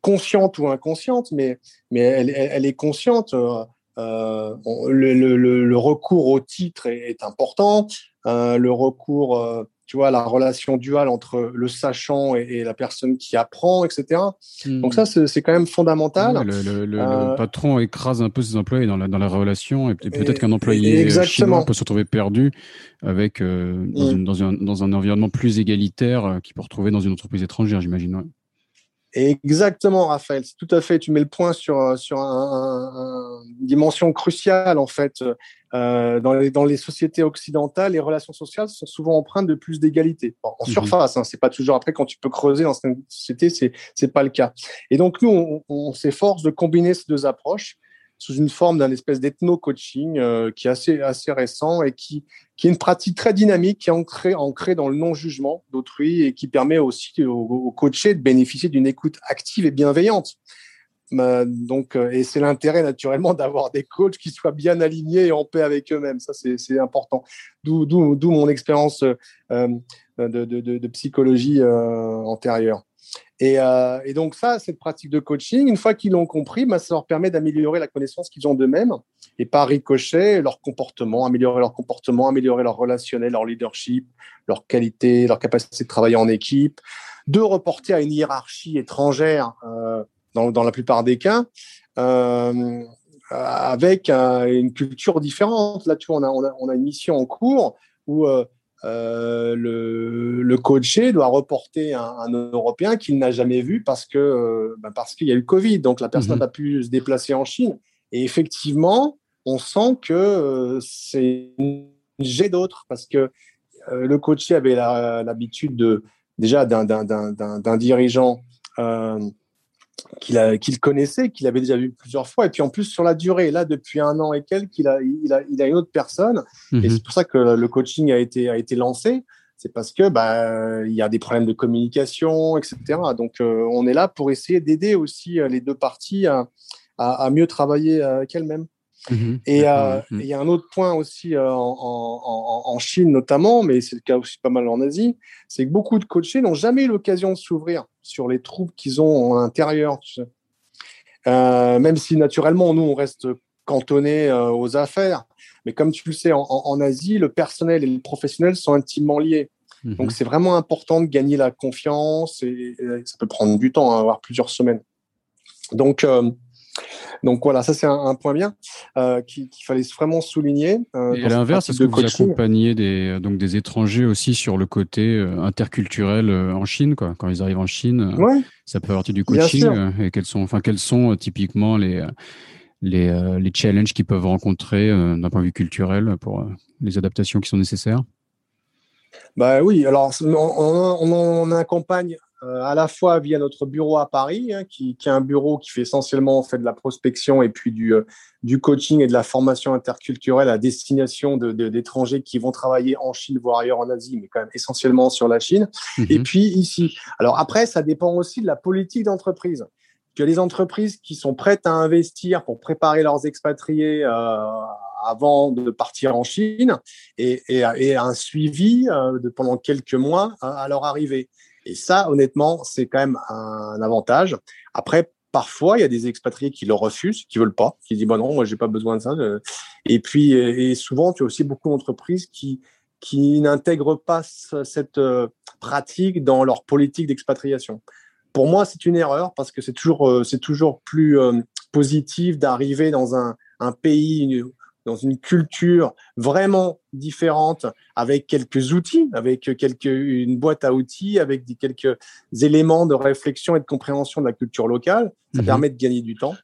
consciente ou inconsciente, mais, mais elle, elle, est consciente. Euh, euh le, le, le, recours au titre est, est important. Euh, le recours euh, tu vois, la relation duale entre le sachant et, la personne qui apprend, etc. Donc ça, hmm. c'est quand même fondamental. le, euh, patron écrase un peu ses employés dans la, dans la relation et peut-être qu'un employé chinois peut se retrouver perdu avec euh, hmm. dans, un, dans, un, environnement plus égalitaire euh, qu'il peut retrouver dans une entreprise étrangère, j'imagine. Exactement, Raphaël. C'est tout à fait. Tu mets le point sur euh, sur un, une dimension cruciale en fait. Euh, dans, les, dans les sociétés occidentales, les relations sociales sont souvent empreintes de plus d'égalité. en mhm. surface, hein, c'est pas toujours. Après, quand tu peux creuser dans cette société, c'est c'est pas le cas. Et donc nous, on, on s'efforce de combiner ces deux approches sous une forme d'un espèce d'ethno-coaching euh, qui est assez, assez récent et qui, qui est une pratique très dynamique, qui est ancrée, ancrée dans le non-jugement d'autrui et qui permet aussi aux, coachés de bénéficier d'une écoute active et bienveillante. Euh, donc, euh, et c'est l'intérêt naturellement [LAUGHS] d'avoir des coachs qui soient bien alignés et en paix avec eux-mêmes. Ça, c'est important. D'où mon expérience de, de, de, psychologie antérieure. Euh, et, donc ça, cette pratique de coaching, une fois qu'ils l'ont compris, bah, ça leur permet d'améliorer la connaissance qu'ils ont d'eux-mêmes et par ricochet leur comportement, améliorer leur comportement, améliorer leur relationnel, leur leadership, leur qualité, leur capacité de travailler en équipe, de reporter à une hiérarchie étrangère euh, dans, la plupart des cas. Euh, avec une culture différente. Là, tu vois, on a, on a, on a une mission en cours où euh, le, le coaché doit reporter un, un Européen qu'il n'a jamais vu parce que euh, ben parce qu'il y a eu Covid, donc la personne n'a mhm. pu se déplacer en Chine. Et effectivement, on sent que euh, c'est une jet d'autres parce que euh, le coaché avait l'habitude de déjà d'un dirigeant qu'il connaissait, qu'il avait déjà vu plusieurs fois, et puis en plus sur la durée, là depuis un an et quelques, il a, il a, il a une autre personne, et mhm. c'est pour ça que le coaching a été, a été lancé, c'est parce que bah, il y a des problèmes de communication, etc. Donc euh, on est là pour essayer d'aider aussi euh, les deux parties à, à, à mieux travailler avec elles-mêmes. Mhm. Et euh, mhm. il y a un autre point aussi euh, en, en, en, Chine notamment, mais c'est le cas aussi pas mal en Asie, c'est que beaucoup de coachés n'ont jamais eu l'occasion de s'ouvrir sur les troubles qu'ils ont à l'intérieur. Tu sais. euh, même si naturellement, nous, on reste cantonné aux affaires. Mais comme tu le sais, en, en, Asie, le personnel et le professionnel sont intimement liés. Mhm. Donc c'est vraiment important de gagner la confiance et, et, ça peut prendre du temps, hein, voire plusieurs semaines. Donc donc voilà, ça c'est un, point bien euh, qu'il fallait vraiment souligner. Euh, et à l'inverse, est-ce que vous accompagnez des, donc des étrangers aussi sur le côté euh, interculturel en Chine, quoi, quand ils arrivent en Chine Ça peut partie du coaching. et quels sont, enfin, quels sont typiquement les, les, les challenges qu'ils peuvent rencontrer d'un point de vue culturel pour les adaptations qui sont nécessaires? Bah oui, alors on, on, on accompagne à la fois via notre bureau à Paris, hein, qui, qui, est un bureau qui fait essentiellement fait de la prospection et puis du, euh, du coaching et de la formation interculturelle à destination d'étrangers de, qui vont travailler en Chine, voire ailleurs en Asie, mais quand même essentiellement sur la Chine. Mhm. Et puis ici. Alors après, ça dépend aussi de la politique d'entreprise. Que les entreprises qui sont prêtes à investir pour préparer leurs expatriés euh, avant de partir en Chine et, et, et un suivi euh, de pendant quelques mois à leur arrivée. Et ça, honnêtement, c'est quand même un avantage. Après, parfois, il y a des expatriés qui le refusent, qui veulent pas, qui disent bon non, moi j'ai pas besoin de ça. Et puis, et souvent, tu as aussi beaucoup d'entreprises qui qui n'intègrent pas cette euh, pratique dans leur politique d'expatriation. Pour moi, c'est une erreur parce que c'est toujours euh, c'est toujours plus euh, positif d'arriver dans un pays dans une culture vraiment différente, avec quelques outils, avec quelques, une boîte à outils, avec des, quelques éléments de réflexion et de compréhension de la culture locale. Ça mhm. permet de gagner du temps.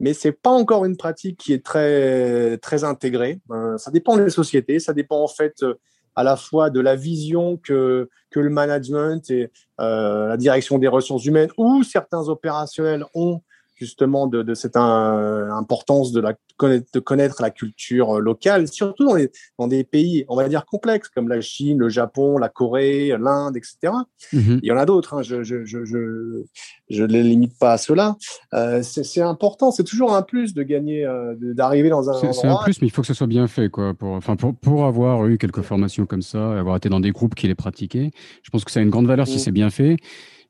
Mais c'est pas encore une pratique qui est très, très intégrée. Euh, ça dépend des sociétés, ça dépend en fait euh, à la fois de la vision que, que le management et euh, la direction des ressources humaines ou certains opérationnels ont justement de, de cette importance de, la, de connaître la culture euh, locale, surtout dans, les, dans des pays, on va dire, complexes, comme la Chine, le Japon, la Corée, l'Inde, etc. Mm-hmm. Il y en a d'autres, hein, je ne je, je, je, je, les limite pas à cela. Euh, c'est important, c'est toujours un plus de gagner, euh, d'arriver dans un endroit. C'est un plus, mais il faut que ce soit bien fait. Quoi, pour, enfin, pour, pour avoir eu quelques formations comme ça, avoir été dans des groupes qui les pratiquaient, je pense que ça a une grande valeur si mm. c'est bien fait.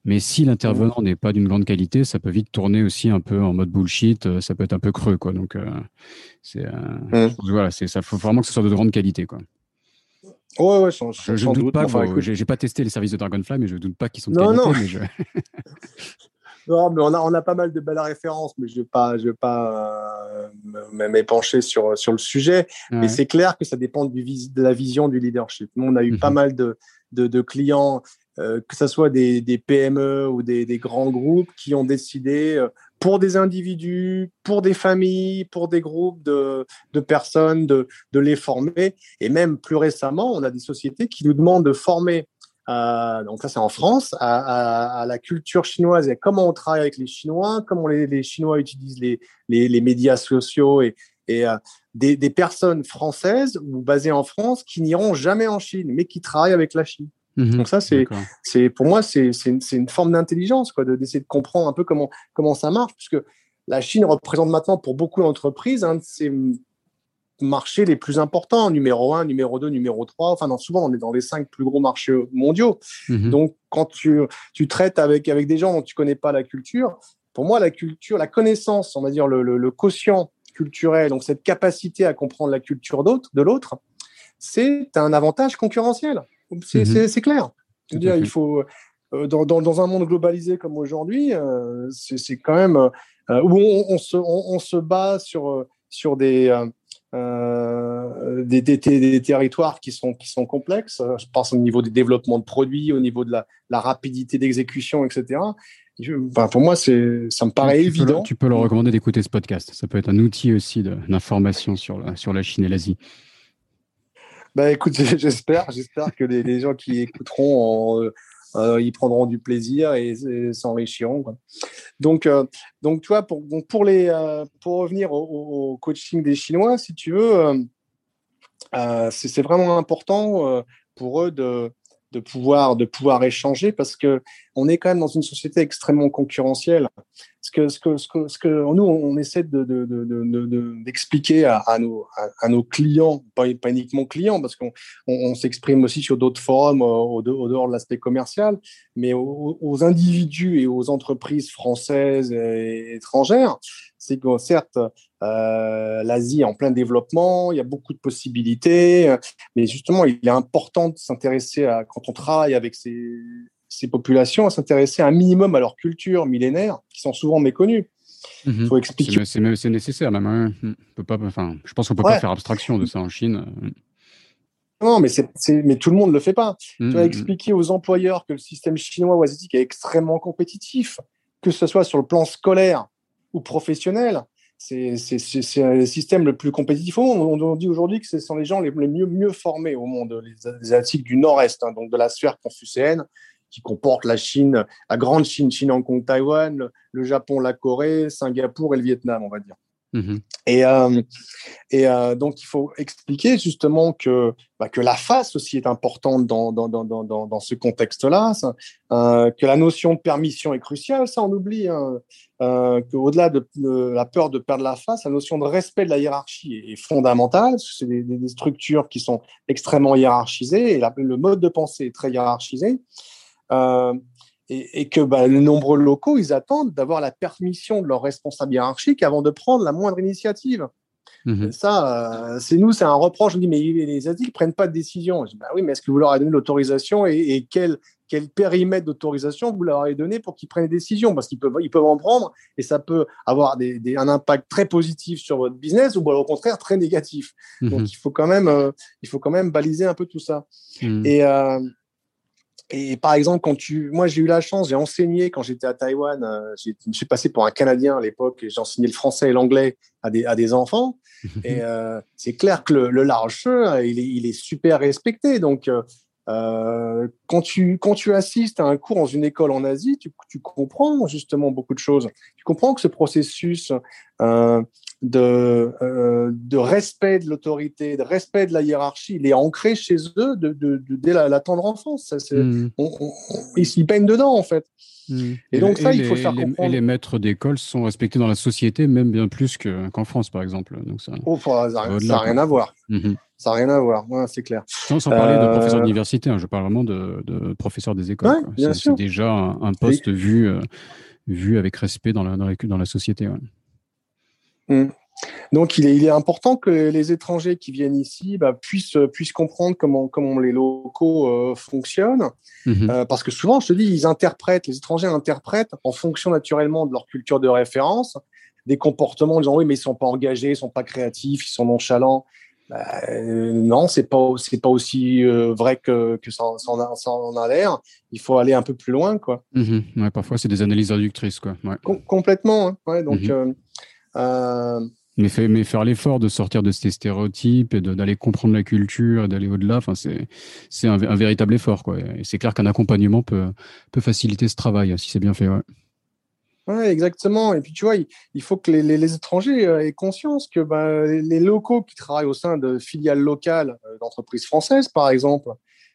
Mais si l'intervenant n'est pas d'une grande qualité, ça peut vite tourner aussi un peu en mode bullshit. Euh, ça peut être un peu creux, quoi. Donc, euh, c'est euh, voilà, c'est ça. Faut vraiment que ce soit de grande qualité, quoi. Ouais, ouais, je, ne doute pas. J'ai pas testé les services de Dragonfly, mais je ne doute pas qu'ils sont de qualité. Non. Mais je... [LAUGHS] [LAUGHS] non, mais on a, on a pas mal de belles références, mais je ne vais pas, je vais pas m'épancher sur, sur le sujet. Mais c'est clair que ça dépend du, de la vision du leadership. Nous, on a eu pas mhm. mal de, de, de clients euh, que ce soit des, PME ou des, grands groupes qui ont décidé euh, pour des individus, pour des familles, pour des groupes de, personnes, de, les former. Et même plus récemment, on a des sociétés qui nous demandent de former, euh, donc ça c'est en France, à, la culture chinoise et comment on travaille avec les Chinois, comment les, Chinois utilisent les, médias sociaux et, des, des, personnes françaises ou basées en France qui n'iront jamais en Chine, mais qui travaillent avec la Chine. Mhm. Donc ça, c'est, c'est pour moi, c'est, c'est, une, une, forme d'intelligence, quoi, de, d'essayer de comprendre un peu comment, comment ça marche, puisque la Chine représente maintenant pour beaucoup d'entreprises un de ces marchés les plus importants, numéro 1, numéro 2, numéro 3. Enfin, non, souvent, on est dans les cinq plus gros marchés mondiaux. Mhm. Donc, quand tu, tu traites avec, avec des gens dont tu connais pas la culture, pour moi, la culture, la connaissance, on va dire le, le, quotient culturel, donc cette capacité à comprendre la culture d'autre, de l'autre, c'est un avantage concurrentiel. Mhm. C'est clair. dire, il faut, euh, dans, dans, un monde globalisé comme aujourd'hui, euh, c'est quand même euh, où on, se, on, se, bat sur, sur des, des, des, territoires qui sont, qui sont complexes. Je pense au niveau des développements de produits, au niveau de la, la rapidité d'exécution, etc. pour moi, ça me paraît évident. tu peux leur recommander d'écouter ce podcast. Ça peut être un outil aussi d'information sur la, sur la Chine et l'Asie. Bah écoute, [LAUGHS] j'espère, j'espère que les, gens qui écouteront, euh, euh, ils prendront du plaisir et, s'enrichiront. Donc, euh, donc tu pour, pour, les, pour revenir au, coaching des Chinois, si tu veux, c'est vraiment important pour eux de, de pouvoir de pouvoir échanger parce que on est quand même dans une société extrêmement concurrentielle. Ce que ce que ce que, ce que nous on essaie de d'expliquer de, de, à, à, nos à, nos clients, pas, pas uniquement clients parce qu'on on, s'exprime aussi sur d'autres forums au, au, dehors de l'aspect commercial, mais aux, aux, individus et aux entreprises françaises et étrangères, c'est que certes, euh, l'Asie est en plein développement, il y a beaucoup de possibilités, mais justement, il est important de s'intéresser à, quand on travaille avec ces, ces populations, à s'intéresser un minimum à leur culture millénaire, qui sont souvent méconnues. Il mhm. faut expliquer. C'est nécessaire même. Hein. peut pas, enfin, je pense qu'on peut pas faire abstraction de ça en Chine. [LAUGHS] Non, mais, c'est, mais tout le monde ne le fait pas. Tu vas mhm. expliquer aux employeurs que le système chinois ou asiatique est extrêmement compétitif, que ce soit sur le plan scolaire, ou professionnels. C'est le système le plus compétitif au monde. On, dit aujourd'hui que ce sont les gens les, mieux, mieux formés au monde, les, Asiatiques du Nord-Est, hein, donc de la sphère confucéenne, qui comporte la Chine, la grande Chine, Chine, Hong Kong, Taïwan, le Japon, la Corée, Singapour et le Vietnam, on va dire. Mhm. Et, euh, euh, donc, il faut expliquer justement que, bah, que la face aussi est importante dans, dans, dans, dans, ce contexte-là, euh, que la notion de permission est cruciale, ça on oublie, hein, qu'au-delà de, la peur de perdre la face, la notion de respect de la hiérarchie est, fondamentale, c'est des, structures qui sont extrêmement hiérarchisées, et le mode de pensée est très hiérarchisé. Et, que bah, les nombreux locaux, ils attendent d'avoir la permission de leur responsable hiérarchique avant de prendre la moindre initiative. Mhm. Ça, euh, c'est nous, c'est un reproche. On dit, mais les Asiatiques ne prennent pas de décision. Je dis, bah oui, mais est-ce que vous leur avez donné l'autorisation et, quel, quel périmètre d'autorisation vous leur avez donné pour qu'ils prennent des décisions? Parce qu'ils peuvent, ils peuvent en prendre et ça peut avoir des, un impact très positif sur votre business ou au contraire très négatif. Mhm. Donc, il faut, quand même, euh, il faut quand même baliser un peu tout ça. Mhm. Et, euh, et par exemple, quand tu, moi j'ai eu la chance, j'ai enseigné quand j'étais à Taïwan, euh, je suis passé pour un Canadien à l'époque, j'ai enseigné le français et l'anglais à des, à des enfants. [LAUGHS] et euh, c'est clair que le, le large il est, il est, super respecté. Donc, euh, quand, tu, quand tu assistes à un cours dans une école en Asie, tu, tu comprends justement beaucoup de choses. Tu comprends que ce processus de, euh, de respect de l'autorité, de respect de la hiérarchie, il est ancré chez eux de, de, dès la, tendre enfance. Ça, mmh. ils s'y peignent dedans, en fait. Mmh. Et, donc, ça, il faut faire comprendre. Et les maîtres d'école sont respectés dans la société, même bien plus qu'en France, par exemple. Donc, ça, oh, ça n'a rien à voir. Mmh ça n'a rien à voir, c'est clair. Sans, parler de professeur euh, d'université, hein, je parle vraiment de, de professeur des écoles. c'est déjà un, poste vu, euh, vu avec respect dans la, dans la, société. Mmh. Donc, il est, il est, important que les étrangers qui viennent ici bah, puissent, puissent comprendre comment, comment les locaux euh, fonctionnent. Mmh parce que souvent, je te dis, ils interprètent, les étrangers interprètent en fonction naturellement de leur culture de référence des comportements en disant oui, mais ils ne sont pas engagés, ils ne sont pas créatifs, ils sont nonchalants. Bah, euh, non, c'est pas c'est pas aussi euh, vrai que, que ça, ça, en a, l'air. Il faut aller un peu plus loin, quoi. Mmh ouais, parfois, c'est des analyses réductrices, quoi. complètement. Hein. Ouais, donc, mmh euh, mais, fait, mais, faire l'effort de sortir de ces stéréotypes et d'aller comprendre la culture et d'aller au-delà, c'est un, un, véritable effort, quoi. Et c'est clair qu'un accompagnement peut peut faciliter ce travail si c'est bien fait. Ouais. Exactement. Et puis, tu vois, il, faut que les, étrangers euh, aient conscience que bah, les locaux qui travaillent au sein de filiales locales euh, d'entreprises françaises, par exemple,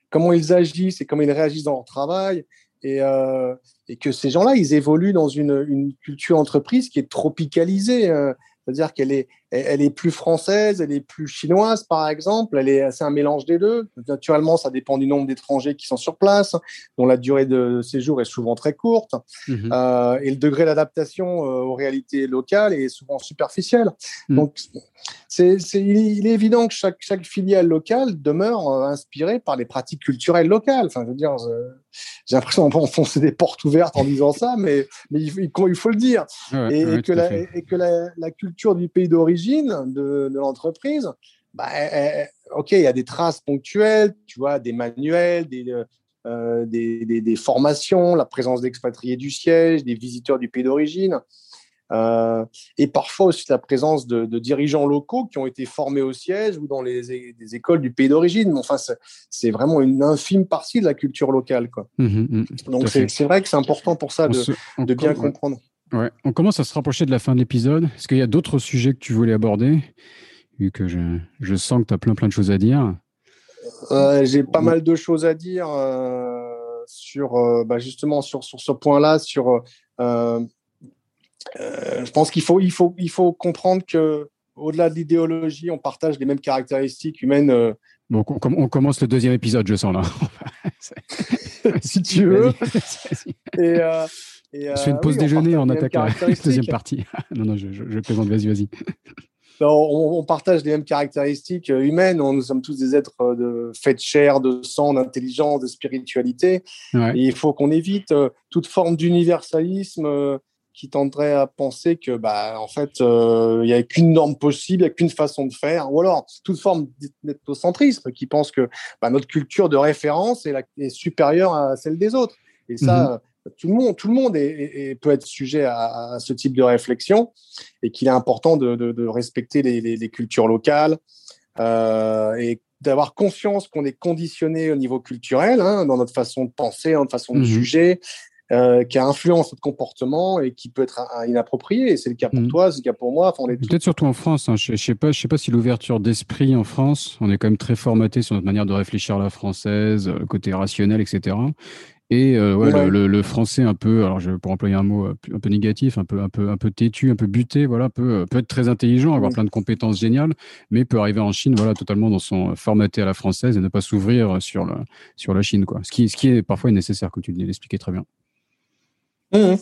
comment ils agissent et comment ils réagissent dans leur travail, et, euh, et que ces gens-là, ils évoluent dans une, une, culture entreprise qui est tropicalisée. C'est-à-dire qu'elle est, elle est plus française, elle est plus chinoise, par exemple. Elle est, c'est un mélange des deux. Naturellement, ça dépend du nombre d'étrangers qui sont sur place, dont la durée de séjour est souvent très courte. Mhm. Euh, et le degré d'adaptation euh, aux réalités locales est souvent superficiel. Mhm. Donc, c'est, c'est, il est évident que chaque, chaque filiale locale demeure euh, inspirée par les pratiques culturelles locales. Enfin, je veux dire, j'ai l'impression d'enfoncer des portes ouvertes en disant ça, mais, mais il, il, faut le dire. et, que la, et, que la, la culture du pays d'origine de, l'entreprise, bah, ok, il y a des traces ponctuelles, tu vois, des manuels, des, euh, des, formations, la présence d'expatriés du siège, des visiteurs du pays d'origine, euh, et parfois aussi la présence de, dirigeants locaux qui ont été formés au siège ou dans les, écoles du pays d'origine. Mais enfin, c'est vraiment une infime partie de la culture locale. Quoi. Mmh, mmh, mmh, Donc c'est vrai que c'est important pour ça de, bien comprendre. Ouais. On commence à se rapprocher de la fin de l'épisode. Est-ce qu'il y a d'autres sujets que tu voulais aborder Vu que je, je sens que tu as plein plein de choses à dire? Euh, j'ai pas mal de choses à dire euh, sur euh, bah justement sur, sur ce point-là. Sur, je pense qu'il faut, il faut, il faut comprendre que au-delà de l'idéologie, on partage les mêmes caractéristiques humaines. On, commence le deuxième épisode, je sens là. [LAUGHS] [LAUGHS] si tu veux. Et, on fait une pause déjeuner, on attaque la [LAUGHS] deuxième partie. [LAUGHS] non, non, je, je, plaisante, vas-y, vas-y. [LAUGHS] On, partage les mêmes caractéristiques euh, humaines. nous sommes tous des êtres euh, de, faits de chair, de sang, d'intelligence, de spiritualité. Et il faut qu'on évite euh, toute forme d'universalisme qui tendrait à penser que, bah, en fait, il n'y a qu'une norme possible, il n'y a qu'une façon de faire, ou alors toute forme d'ethnocentrisme qui pense que bah, notre culture de référence est, est, supérieure à celle des autres. Et ça, mhm tout le monde, tout le monde est, peut être sujet à, ce type de réflexion et qu'il est important de, respecter les, cultures locales euh, et d'avoir conscience qu'on est conditionné au niveau culturel hein, dans notre façon de penser, dans notre façon de mmh juger, euh, qui influence notre comportement et qui peut être inapproprié. C'est le cas pour mmh. toi, c'est le cas pour moi. Peut-être surtout en France. Hein. Je ne sais, pas, je sais pas si l'ouverture d'esprit en France, on est quand même très formaté sur notre manière de réfléchir à la française, le côté rationnel, etc. Et euh, ouais, Le, le, français un peu, alors je, pour employer un mot euh, un peu négatif, un peu, un peu, un peu têtu, un peu buté, voilà, peut, euh, peut être très intelligent, avoir plein de compétences géniales, mais peut arriver en Chine, voilà, totalement dans son formaté à la française et ne pas s'ouvrir sur, le, sur la Chine, quoi. Ce qui, ce qui est parfois nécessaire, que tu l'expliquais très bien. Mmh.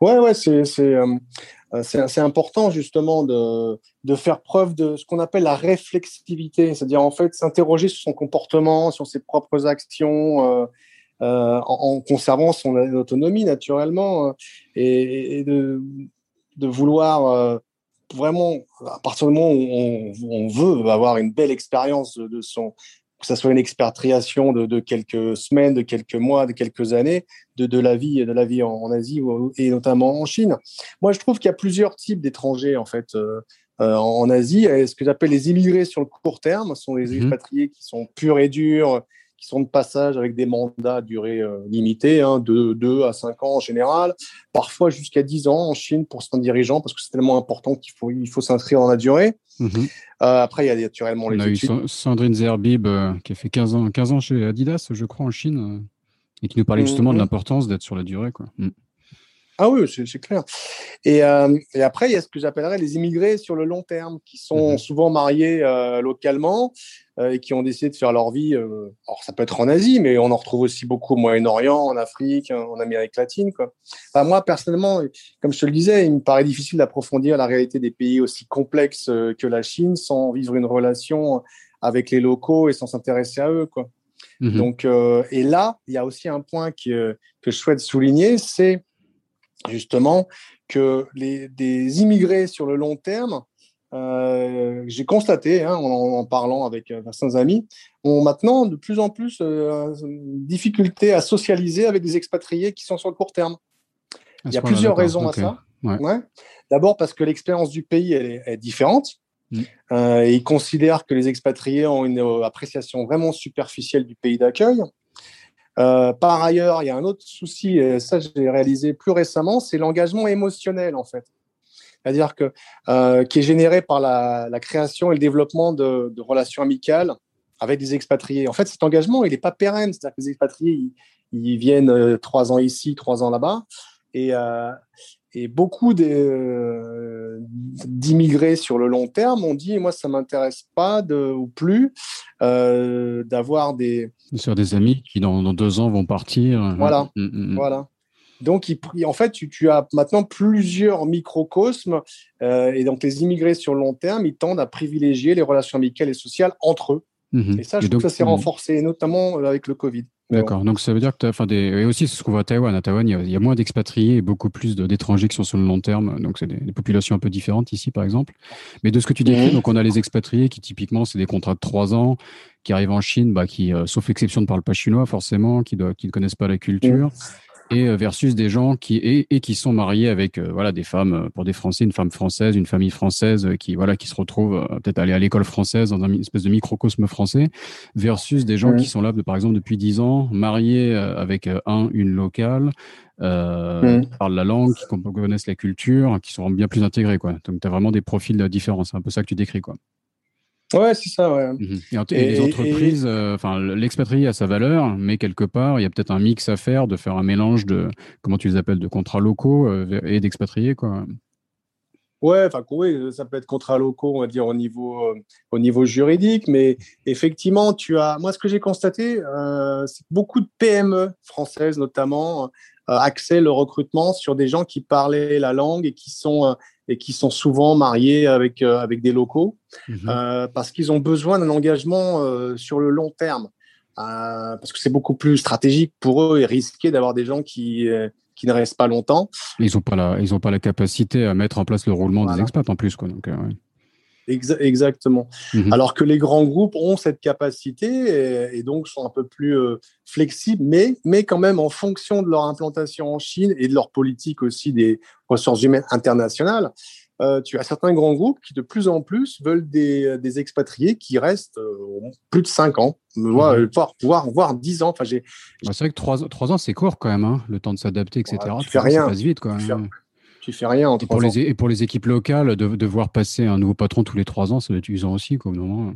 Ouais, ouais, c'est c'est important justement de, de, faire preuve de ce qu'on appelle la réflexivité, c'est-à-dire en fait s'interroger sur son comportement, sur ses propres actions, euh, en, conservant son autonomie naturellement euh, et, de, de, vouloir euh, vraiment, à partir du moment où on, veut avoir une belle expérience de, son, que ce soit une expatriation de, de, quelques semaines, de quelques mois, de quelques années, de, de la vie, de la vie en, Asie et notamment en Chine. Moi, je trouve qu'il y a plusieurs types d'étrangers en fait. en Asie, ce que j'appelle les immigrés sur le court terme, ce sont les mmh expatriés qui sont purs et durs, qui sont de passage avec des mandats à durée euh, limitée, hein, de 2 à 5 ans en général, parfois jusqu'à 10 ans en Chine pour certains dirigeants, parce que c'est tellement important qu'il faut, il faut s'inscrire dans la durée. Mhm. Euh, après, il y a naturellement les On a eu Sandrine Zerbib euh, qui a fait 15 ans, 15 ans chez Adidas, je crois, en Chine, et qui nous parlait justement de mhm. l'importance d'être sur la durée. Quoi. Mm. Ah oui, c'est clair. Et, euh, et, après, il y a ce que j'appellerais les immigrés sur le long terme, qui sont mhm. souvent mariés euh, localement et qui ont décidé de faire leur vie. alors, ça peut être en Asie, mais on en retrouve aussi beaucoup au Moyen-Orient, en Afrique, en Amérique latine. Quoi. moi, personnellement, comme je te le disais, il me paraît difficile d'approfondir la réalité des pays aussi complexes que la Chine sans vivre une relation avec les locaux et sans s'intéresser à eux. Quoi. Mhm. Donc, et là, il y a aussi un point que, que je souhaite souligner, c'est justement que les, des immigrés sur le long terme, euh, j'ai constaté, hein, en, parlant avec euh, certains amis, ont maintenant de plus en plus euh, difficulté à socialiser avec des expatriés qui sont sur le court terme. Il y a plusieurs raisons à ça. Ouais. D'abord parce que l'expérience du pays elle est, différente. Mm. Euh, et ils considèrent que les expatriés ont une appréciation vraiment superficielle du pays d'accueil. Euh, par ailleurs, il y a un autre souci, et ça j'ai réalisé plus récemment, c'est l'engagement émotionnel en fait. C'est-à-dire que euh, qui est généré par la, création et le développement de, relations amicales avec des expatriés. En fait, cet engagement, il n'est pas pérenne. C'est-à-dire que les expatriés, ils, viennent euh, trois ans ici, trois ans là-bas, et, et beaucoup euh, d'immigrés sur le long terme ont dit moi ça m'intéresse pas de, ou plus euh, d'avoir des sur des amis qui dans, deux ans vont partir voilà mm, mm, mm. voilà donc en fait tu, tu, as maintenant plusieurs microcosmes euh, et donc les immigrés sur le long terme ils tendent à privilégier les relations amicales et sociales entre eux mm-hmm. et ça je trouve que ça s'est renforcé notamment avec le Covid D'accord. Donc ça veut dire que tu as, enfin des, et aussi c'est ce qu'on voit à Taïwan. À Taïwan, il y a, moins d'expatriés et beaucoup plus d'étrangers qui sont sur le long terme. Donc c'est des, populations un peu différentes ici, par exemple. Mais de ce que tu décris, donc on a les expatriés qui typiquement c'est des contrats de trois ans, qui arrivent en Chine, bah, qui, euh, sauf exception, ne parlent pas chinois forcément, qui, qui ne connaissent pas la culture et euh, versus des gens qui et, et qui sont mariés avec euh, voilà des femmes euh, pour des Français, une femme française, une famille française qui voilà qui se retrouvent peut-être aller à l'école française dans une espèce de microcosme français, versus des gens qui sont là de, par exemple depuis dix ans, mariés avec un une locale, euh, qui parlent la langue, qui connaissent la culture, qui sont bien plus intégrés quoi. Donc tu as vraiment des profils différents. C'est un peu ça que tu décris quoi. Ouais, c'est ça, ouais. Mhm. Et, les entreprises, euh, enfin, l'expatrié a sa valeur, mais quelque part, il y a peut-être un mix à faire de faire un mélange de, comment tu les appelles, de contrats locaux euh, et d'expatriés, quoi. Ouais, enfin, oui, ça peut être contrats locaux, on va dire, au niveau, euh, au niveau juridique, mais effectivement, tu as, moi, ce que j'ai constaté, c'est beaucoup de PME françaises, notamment, axaient le recrutement sur des gens qui parlaient la langue et qui sont et qui sont souvent mariés avec, euh, avec des locaux euh, parce qu'ils ont besoin d'un engagement euh, sur le long terme. parce que c'est beaucoup plus stratégique pour eux et risqué d'avoir des gens qui, qui ne restent pas longtemps. Ils n'ont pas, la, ils ont pas la capacité à mettre en place le roulement des expats en plus. Quoi, donc, exactement. Mhm. Alors que les grands groupes ont cette capacité et, donc sont un peu plus flexibles, mais, mais quand même en fonction de leur implantation en Chine et de leur politique aussi des ressources humaines internationales, euh, tu as certains grands groupes qui de plus en plus veulent des, des expatriés qui restent euh, plus de 5 ans, voire, mhm. voire, voire, 10 ans. Enfin, j'ai, bah, c'est vrai que 3, 3, ans, c'est court quand même, hein, le temps de s'adapter, etc. tu fais rien. Ça passe vite. Quoi. Tu tu fais rien en et pour, les, et pour les équipes locales, de, de, voir passer un nouveau patron tous les trois ans, ça doit être usant aussi, quoi, moment.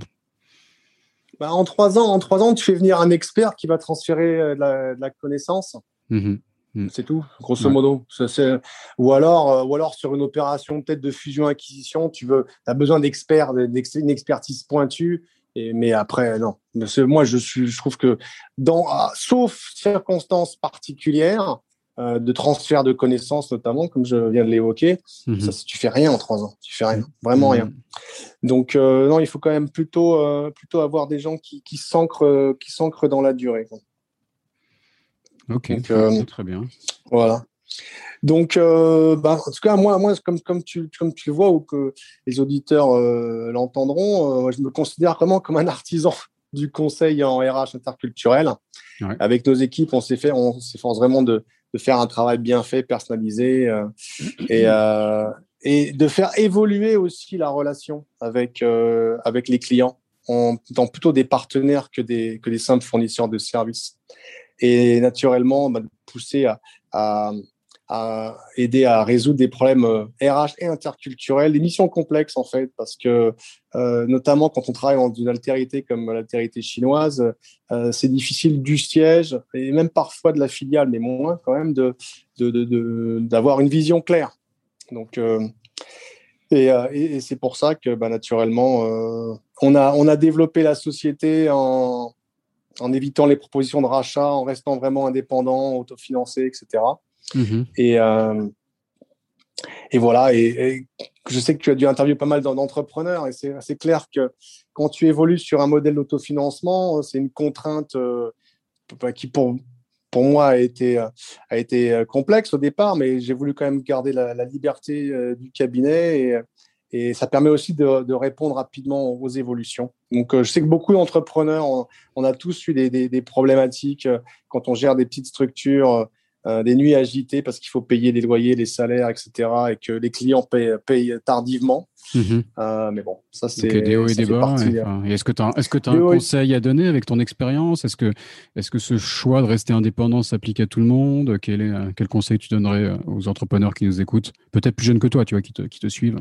Bah, en trois ans, en trois ans, tu fais venir un expert qui va transférer euh, de la, connaissance. Mmh mmh. C'est tout, grosso modo. Ou alors, euh, ou alors sur une opération peut-être de fusion-acquisition, tu veux, as besoin d'experts, d'une expertise pointue. Et, mais après, non. Moi, je, suis, je trouve que, dans, ah, sauf circonstances particulières, euh, de transfert de connaissances notamment, comme je viens de l'évoquer. Mhm. Ça, tu fais rien en trois ans, tu fais rien, vraiment rien. Mhm. Donc euh, non, il faut quand même plutôt euh, plutôt avoir des gens qui, qui s'ancrent qui s'ancrent dans la durée. Ok, très bien. Voilà. Donc, bah, en tout cas, moi, moi comme, comme, tu, comme tu le vois ou que les auditeurs l'entendront, je me considère vraiment comme un [LAUGHS] artisan du conseil en RH interculturel. Avec nos équipes, on s'est fait, on s'efforce vraiment de, de faire un travail bien fait, personnalisé euh, et, euh, et de faire évoluer aussi la relation avec, euh, avec les clients. dans plutôt des partenaires que des, que des simples fournisseurs de services. Et naturellement, bah, pousser à, aider à résoudre des problèmes RH euh, et interculturels, des missions complexes en fait, parce que euh, notamment quand on travaille dans une altérité comme l'altérité chinoise, euh, c'est difficile du siège et même parfois de la filiale, mais moins quand même, d'avoir une vision claire. Donc, et, c'est pour ça que bah, naturellement, on a développé la société en, en évitant les propositions de rachat, en restant vraiment indépendant, autofinancé, etc. Et, euh, et voilà. Et, je sais que tu as dû interviewer pas mal d'entrepreneurs et c'est clair que quand tu évolues sur un modèle d'autofinancement, c'est une contrainte euh, qui, pour, pour moi, a été, a été complexe au départ, mais j'ai voulu quand même garder la, la liberté euh, du cabinet et, et, ça permet aussi de, de, répondre rapidement aux évolutions. Donc, euh, je sais que beaucoup d'entrepreneurs, on, on, a tous eu des, des, des, problématiques euh, quand on gère des petites structures euh, des nuits agitées parce qu'il faut payer les loyers, les salaires, etc. et que les clients payent, payent tardivement. Mhm. Mais bon, ça c'est des hauts et des bas. Est-ce que tu as, est-ce que as un conseil à donner avec ton expérience? Est-ce que, est que ce choix de rester indépendant s'applique à tout le monde? Quel, est, quel conseil tu donnerais aux entrepreneurs qui nous écoutent? Peut-être plus jeunes que toi, tu vois, qui te, qui te suivent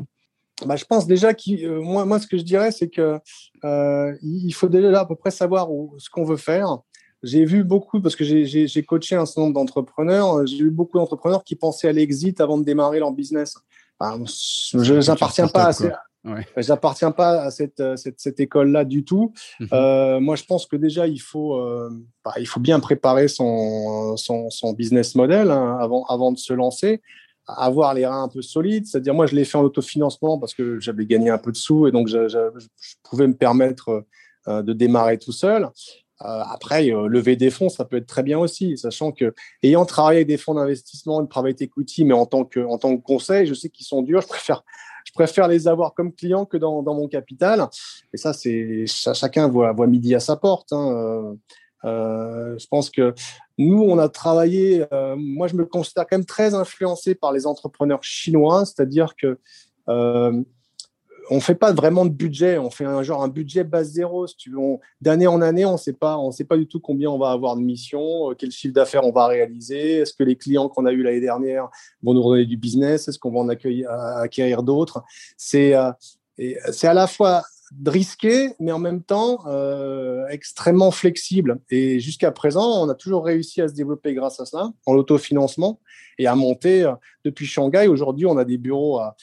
bah, je pense déjà que moi, moi, ce que je dirais, c'est que euh, il faut déjà à peu près savoir où, ce qu'on veut faire j'ai vu beaucoup, parce que j'ai coaché un certain nombre d'entrepreneurs, euh, j'ai vu beaucoup d'entrepreneurs qui pensaient à l'exit avant de démarrer leur business. je n'appartiens pas, à, pas à cette, euh, cette, cette école-là du tout. Mhm. euh, moi, je pense que déjà, il faut, euh, bah, il faut bien préparer son, son, son business model hein, avant, avant de se lancer avoir les reins un peu solides, c'est-à-dire moi je l'ai fait en autofinancement parce que j'avais gagné un peu de sous et donc je, pouvais me permettre euh, de démarrer tout seul. Euh, après, euh, lever des fonds, ça peut être très bien aussi, sachant que ayant travaillé avec des fonds d'investissement, de private equity, mais en tant que en tant que conseil, je sais qu'ils sont durs. Je préfère je préfère les avoir comme clients que dans, mon capital. Et ça, c'est chacun voit, voit midi à sa porte. Hein. Euh, je pense que nous, on a travaillé. Euh, moi, je me considère quand même très influencé par les entrepreneurs chinois, c'est-à-dire que euh, on fait pas vraiment de budget, on fait un genre un budget base zéro. D'année en année, on sait pas, on sait pas du tout combien on va avoir de missions, euh, quel chiffre d'affaires on va réaliser, est-ce que les clients qu'on a eu l'année dernière vont nous redonner du business, est-ce qu'on va en accueillir, acquérir d'autres. C'est à la fois risqué, mais en même temps euh, extrêmement flexible. Et jusqu'à présent, on a toujours réussi à se développer grâce à ça, en l'autofinancement et à monter. depuis Shanghai, aujourd'hui, on a des bureaux à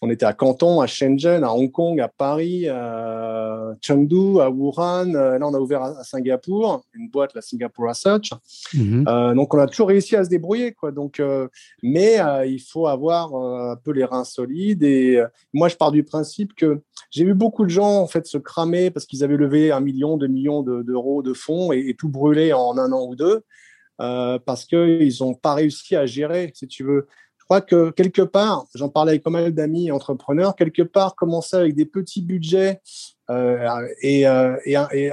on était à Canton, à Shenzhen, à Hong Kong, à Paris, à Chengdu, à Wuhan. Euh, là, on a ouvert à Singapour, une boîte, la Singapore Research. Mhm. Euh, donc, on a toujours réussi à se débrouiller, quoi. Donc, euh, mais il faut avoir un peu les reins solides. Et moi, je pars du principe que j'ai vu beaucoup de gens en fait se cramer parce qu'ils avaient levé un million, deux millions d'euros de, fonds et, et, tout brûler en un an ou deux. parce qu'ils n'ont pas réussi à gérer, si tu veux, crois que quelque part, j'en parlais avec pas mal d'amis entrepreneurs, quelque part, commencer avec des petits budgets euh, et, euh, et, et,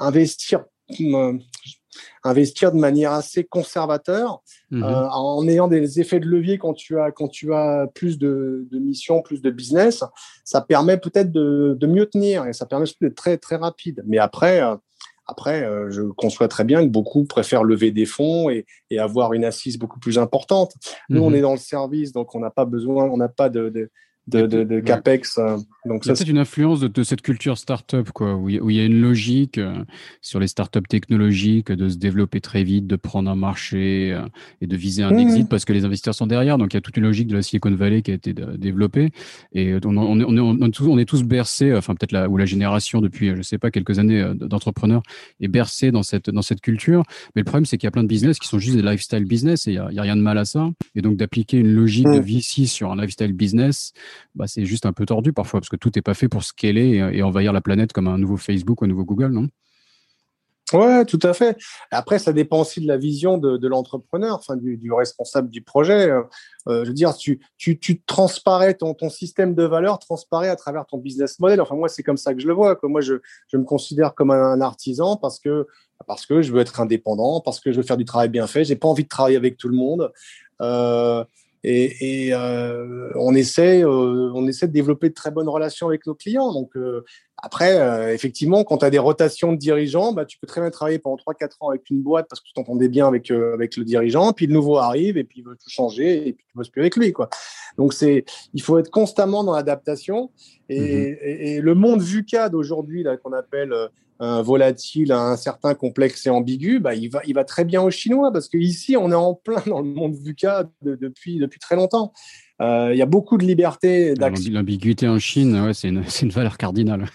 investir, euh, investir de manière assez conservateur, euh, en ayant des effets de levier quand tu as, quand tu as plus de, de missions, plus de business, ça permet peut-être de, de mieux tenir et ça permet d'être très, très rapide. Mais après, après, euh, je conçois très bien que beaucoup préfèrent lever des fonds et, avoir une assise beaucoup plus importante. Nous, on mhm. est dans le service, donc on n'a pas besoin, on n'a pas de, de, capex. Euh, donc ça, c'est une influence de, cette culture startup, quoi, où il, y a une logique euh, sur les startups technologiques de se développer très vite, de prendre un marché euh, et de viser un mmh. exit parce que les investisseurs sont derrière. Donc il y a toute une logique de la Silicon Valley qui a été développée et on, on, on, on est, tous, bercés, enfin peut-être la ou la génération depuis, je sais pas, quelques années d'entrepreneurs est bercée dans cette dans cette culture. Mais le problème, c'est qu'il y a plein de business qui sont juste des lifestyle business et il y a, rien de mal à ça. Et donc d'appliquer une logique de mmh. VC sur un lifestyle business bah, c'est juste un peu tordu parfois, parce que tout n'est pas fait pour scaler et, et envahir la planète comme un nouveau Facebook ou un nouveau Google, non? Ouais, tout à fait. Après, ça dépend aussi de la vision de, l'entrepreneur, enfin du, responsable du projet. Euh, je veux dire, tu, tu, transparais ton, ton système de valeur transparaît à travers ton business model. Enfin, moi, c'est comme ça que je le vois. Moi, je, je me considère comme un, artisan parce que parce que je veux être indépendant, parce que je veux faire du travail bien fait. J'ai pas envie de travailler avec tout le monde. Euh, et, euh, on essaie, euh, on essaie de développer de très bonnes relations avec nos clients. Donc euh, après, effectivement, quand tu as des rotations de dirigeants, bah, tu peux très bien travailler pendant 3-4 ans avec une boîte parce que tu t'entendais bien avec, avec le dirigeant, puis le nouveau arrive et puis il veut tout changer et puis tu bosses plus avec lui. Quoi. Donc c'est, il faut être constamment dans l'adaptation. Et, mmh et, le monde VUCA d'aujourd'hui, qu'on appelle un volatile, un certain complexe et ambigu, bah, il, va, il va très bien aux Chinois parce qu'ici, on est en plein dans le monde VUCA depuis, depuis très longtemps. Euh, il y a beaucoup de liberté d'action. L'ambiguïté en Chine, ouais, c'est une, [LAUGHS] une, valeur cardinale.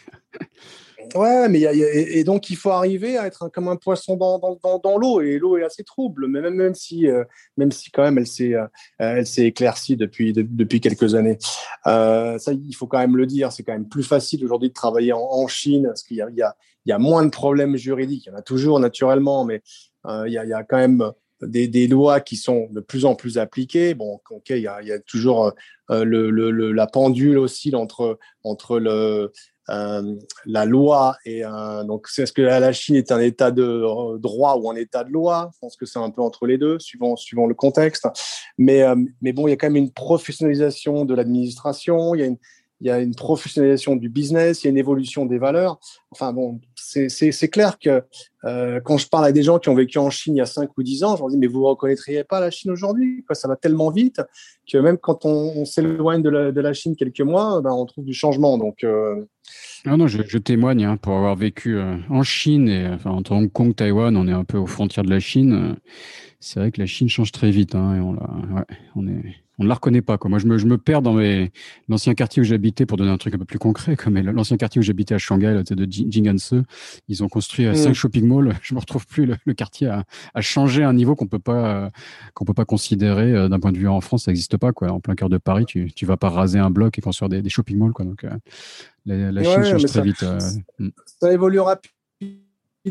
Ouais, mais y a, et, donc il faut arriver à être comme un poisson dans, dans, dans, l'eau et l'eau est assez trouble, mais même, même si euh, même si quand même elle s'est euh, elle s'est éclaircie depuis depuis quelques années. Euh, ça, il faut quand même le dire, c'est quand même plus facile aujourd'hui de travailler en, Chine parce qu'il y a, il y a y a moins de problèmes juridiques. Il y en a toujours naturellement, mais euh, il, y a, y a, quand même des, des, lois qui sont de plus en plus appliquées. Bon, ok, il y a, il y a toujours euh, le, le, la pendule oscille entre entre le la loi et donc c'est ce que la Chine est un état de droit ou un état de loi. Je pense que c'est un peu entre les deux suivant suivant le contexte. Mais mais bon il y a quand même une professionnalisation de l'administration. Il y a une il y a une professionnalisation du business, il y a une évolution des valeurs. Enfin bon, c'est clair que euh, quand je parle à des gens qui ont vécu en Chine il y a 5 ou 10 ans, je leur dis mais vous ne reconnaîtriez pas la Chine aujourd'hui Ça va tellement vite que même quand on, s'éloigne de de la, Chine quelques mois, ben, on trouve du changement. Donc, euh... non, non, je, je témoigne hein, pour avoir vécu euh, en Chine et enfin, entre Hong Kong, Taïwan, on est un peu aux frontières de la Chine. C'est vrai que la Chine change très vite hein, et on, ouais, on est on ne la reconnaît pas. Quoi. Moi, je me, je me perds dans mes... l'ancien quartier où j'habitais, pour donner un truc un peu plus concret, comme l'ancien quartier où j'habitais à Shanghai, là, de Jing'an-se. Ils ont construit mm. cinq shopping malls. [LAUGHS] Je me retrouve plus. Le, quartier a, a, changé à un niveau qu'on peut pas qu'on peut pas considérer euh, d'un point de vue en France. Ça n'existe pas. Quoi. En plein cœur de Paris, tu tu vas pas raser un bloc et construire des, des shopping malls. Quoi. Donc, euh, la, la Chine change très vite. Euh, mm. ça évolue rapidement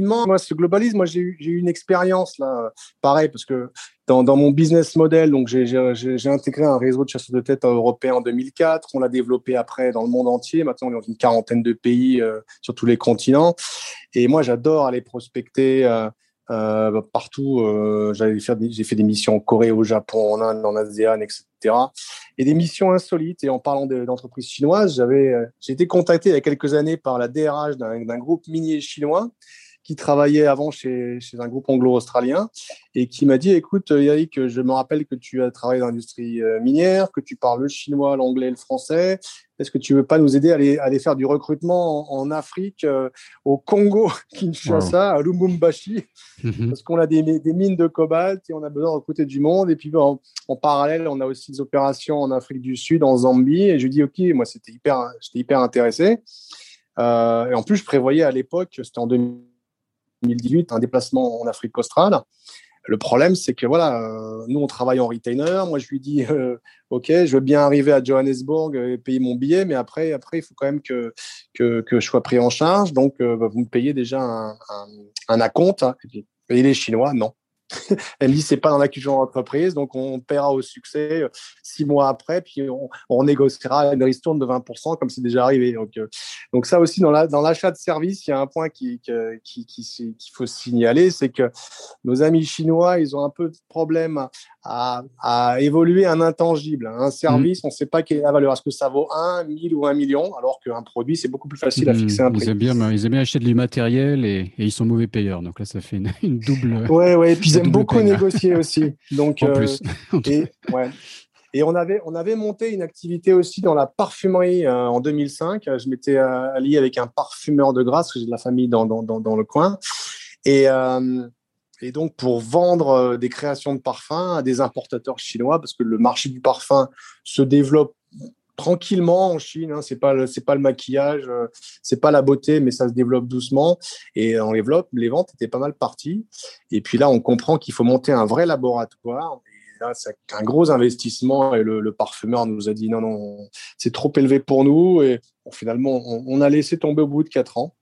moi, ce globalisme, moi, j'ai eu, eu, une expérience là, pareil, parce que dans, dans mon business model, donc j'ai intégré un réseau de chasseurs de tête européen en 2004. On l'a développé après dans le monde entier. Maintenant, on est dans une quarantaine de pays euh, sur tous les continents. Et moi, j'adore aller prospecter euh, euh, partout. Euh, j'ai fait des missions en Corée, au Japon, en Inde, en ASEAN, etc. Et des missions insolites. Et en parlant d'entreprises chinoises, j'avais, euh, j'ai été contacté il y a quelques années par la DRH d'un groupe minier chinois qui travaillait avant chez, chez un groupe anglo-australien et qui m'a dit écoute Yannick je me rappelle que tu as travaillé dans l'industrie euh, minière que tu parles le chinois l'anglais le français. Est-ce que tu veux pas nous aider à aller, à aller faire du recrutement en, Afrique euh, au Congo [LAUGHS] Kinshasa à Lubumbashi? Mhm. parce qu'on a des, des, mines de cobalt et on a besoin de recruter du monde. Et puis en, en, parallèle on a aussi des opérations en Afrique du Sud en Zambie. Et je lui dis ok moi c'était hyper j'étais hyper intéressé. Euh, et en plus je prévoyais à l'époque c'était en 2000 2018, un déplacement en Afrique australe. Le problème, c'est que voilà, euh, nous on travaille en retainer. Moi, je lui dis, euh, ok, je veux bien arriver à Johannesburg et payer mon billet, mais après, après, il faut quand même que que, je sois pris en charge. Donc, euh, bah, vous me payez déjà un, acompte. Et les Chinois, non. [LAUGHS] Elle dit c'est pas dans la culture d'entreprise, donc on paiera au succès euh, six mois après, puis on, négociera une ristourne de 20% comme c'est déjà arrivé. Donc, euh, donc ça aussi dans la, dans l'achat de services, il y a un point qui qui, qui, qu'il faut signaler, c'est que nos amis chinois, ils ont un peu de problème à, à évoluer un intangible, un service, mmh. on ne sait pas quelle est la valeur. Est-ce que ça vaut 1, 1000 ou 1 million, alors qu'un produit, c'est beaucoup plus facile à mmh. fixer un prix. Ils aiment bien, ils aiment bien acheter du matériel et, et, ils sont mauvais payeurs. Donc là, ça fait une, une double. [LAUGHS] Ouais, ouais. Et puis ils aiment beaucoup négocier aussi. [LAUGHS] Donc, en euh, plus. [LAUGHS] et, ouais. Et on avait, on avait monté une activité aussi dans la parfumerie euh, en 2005. Je m'étais euh, allié avec un parfumeur de grâce, parce que j'ai de la famille dans, dans, dans, dans le coin. Et, euh, et donc, pour vendre euh, des créations de parfums à des importateurs chinois, parce que le marché du parfum se développe tranquillement en Chine. Hein, c'est pas c'est pas le maquillage, euh, c'est pas la beauté, mais ça se développe doucement. Et on développe, les ventes étaient pas mal parties. Et puis là, on comprend qu'il faut monter un vrai laboratoire. Là, c'est un gros investissement. Et le, parfumeur nous a dit non, non, c'est trop élevé pour nous. Et finalement, on, on, a laissé tomber au bout de quatre ans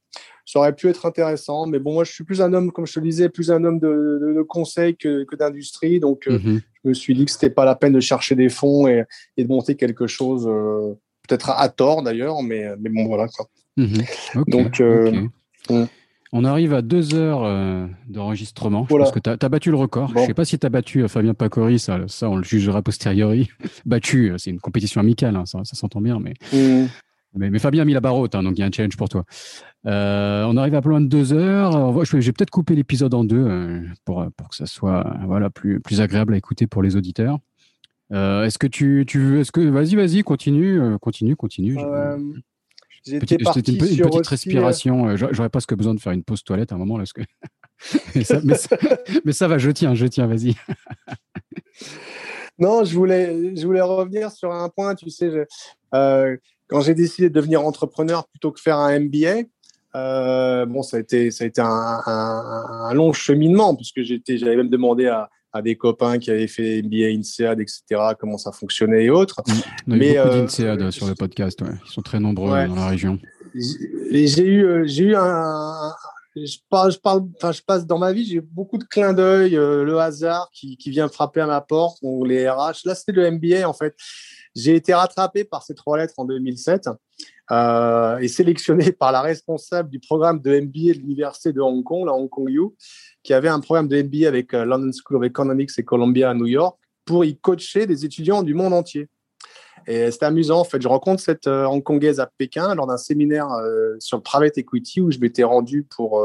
ça aurait pu être intéressant. Mais bon, moi, je suis plus un homme, comme je te le disais, plus un homme de, de, de conseil que, que d'industrie. Donc, euh, mhm. je me suis dit que c'était pas la peine de chercher des fonds et, et de monter quelque chose, euh, peut-être à, tort d'ailleurs, mais, mais bon, voilà. Quoi. Mhm. donc, euh, On arrive à deux heures euh, d'enregistrement. Je pense que tu as, battu le record. Je ne sais pas si tu as battu Fabien Pacori, ça, ça on le jugera posteriori. [LAUGHS] battu, c'est une compétition amicale, hein, ça, s'entend bien. Mm. Mais, mais, Fabien a mis la barre haute, hein, donc il y a un challenge pour toi. on arrive à plus loin de deux heures. Je vais peut-être couper l'épisode en deux pour, pour que ça soit voilà, plus, plus agréable à écouter pour les auditeurs. est-ce que tu, tu est-ce que vas-y vas-y continue continue continue J'étais une, petite respiration. Euh, j'aurais presque besoin de faire une pause toilette à un moment là. Que... [LAUGHS] [LAUGHS] mais, ça, va, je tiens, je tiens, vas-y. non, je voulais, je voulais revenir sur un point. Tu sais, euh, quand j'ai décidé de devenir entrepreneur plutôt que faire un MBA, euh, bon, ça a été, ça a été un, long cheminement puisque j'étais, j'avais même demandé à, à des copains qui avaient fait MBA, INSEAD, etc., comment ça fonctionnait et autres. On a Mais, beaucoup euh, d'INSEAD sur le podcast, ils sont très nombreux dans la région. J'ai eu, euh, j'ai eu un, je parle, je parle, enfin, je passe dans ma vie, j'ai beaucoup de clins d'œil, euh, le hasard qui, qui, vient frapper à ma porte, ou les RH. Là, c'était le MBA en fait. J'ai été rattrapé par ces trois lettres en 2007 euh, et sélectionné [LAUGHS] par la responsable du programme de MBA de l'université de Hong Kong, la Hong Kong U, qui avait un programme de MBA avec euh, London School of Economics et Columbia à New York pour y coacher des étudiants du monde entier. Et c'était amusant, en fait. Je rencontre cette euh, Hongkongaise à Pékin lors d'un séminaire euh, sur private equity où je m'étais rendu pour,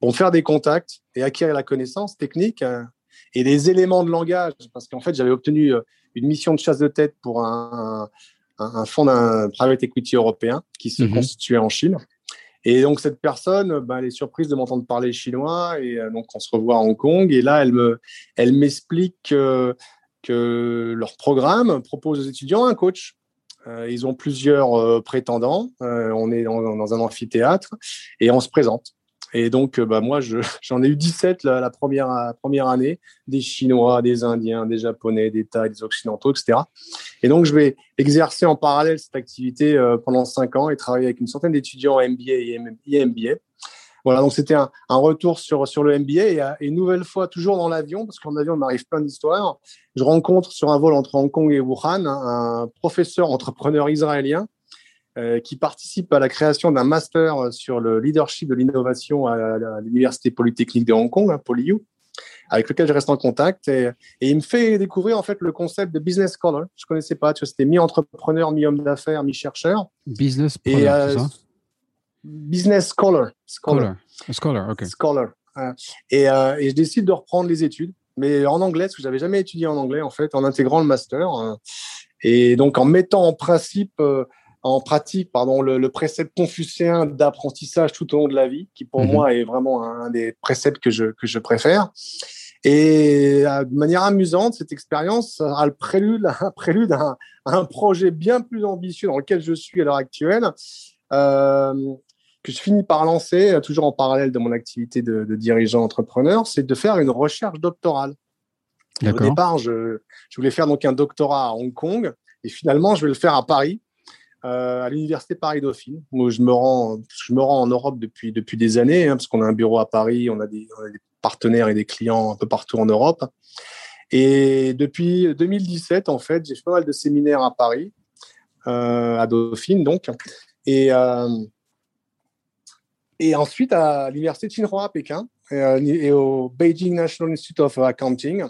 pour faire des contacts et acquérir la connaissance technique et des éléments de langage. Parce qu'en fait, j'avais obtenu une mission de chasse de tête pour un, un, fonds d'un private equity européen qui se mhm. constituait en Chine. Et donc, cette personne, bah, elle est surprise de m'entendre parler chinois. Et euh, donc, on se revoit à Hong Kong. Et là, elle, me, elle m'explique que, que leur programme propose aux étudiants un coach. Euh, ils ont plusieurs euh, prétendants. on est dans, un amphithéâtre et on se présente. Et donc, bah, moi, [LAUGHS] j'en ai eu 17 la, première, première année, des Chinois, des Indiens, des Japonais, des Thaïs, des Occidentaux, etc. Et donc, je vais exercer en parallèle cette activité euh, pendant 5 ans et travailler avec une centaine d'étudiants MBA et MBA. Voilà, donc c'était un, retour sur, sur le MBA et, une nouvelle fois, toujours dans l'avion, parce qu'en avion, il m'arrive plein d'histoires. Je rencontre sur un vol entre Hong Kong et Wuhan un professeur entrepreneur israélien euh, qui participe à la création d'un master sur le leadership de l'innovation à, l'Université Polytechnique de Hong Kong, hein, PolyU, avec lequel je reste en contact. Et, il me fait découvrir en fait le concept de business scholar. Je ne connaissais pas, tu vois, c'était mi-entrepreneur, mi-homme d'affaires, mi-chercheur. Business scholar, et, euh, ça Business scholar. Scholar, scholar, ok. Scholar. Et, euh, et, je décide de reprendre les études, mais en anglais, parce que je n'avais jamais étudié en anglais, en fait, en intégrant le master. et donc, en mettant en principe en pratique pardon, le, précepte confucéen d'apprentissage tout au long de la vie, qui pour mhm. moi est vraiment un, des préceptes que je, que je préfère. Et euh, de manière amusante, cette expérience a le prélude, un prélude à un, projet bien plus ambitieux dans lequel je suis à l'heure actuelle, euh, que je finis par lancer, toujours en parallèle de mon activité de, dirigeant entrepreneur, c'est de faire une recherche doctorale. Au départ, je, je, voulais faire donc un doctorat à Hong Kong, et finalement, je vais le faire à Paris, euh, à l'université Paris-Dauphine, où je me rends, je me rends en Europe depuis, depuis des années, hein, parce qu'on a un bureau à Paris, on a, des, partenaires et des clients un peu partout en Europe. Et depuis 2017, en fait, j'ai fait pas mal de séminaires à Paris, euh, à Dauphine, donc. Et, euh, et ensuite à l'université Tsinghua à Pékin et, au Beijing National Institute of Accounting,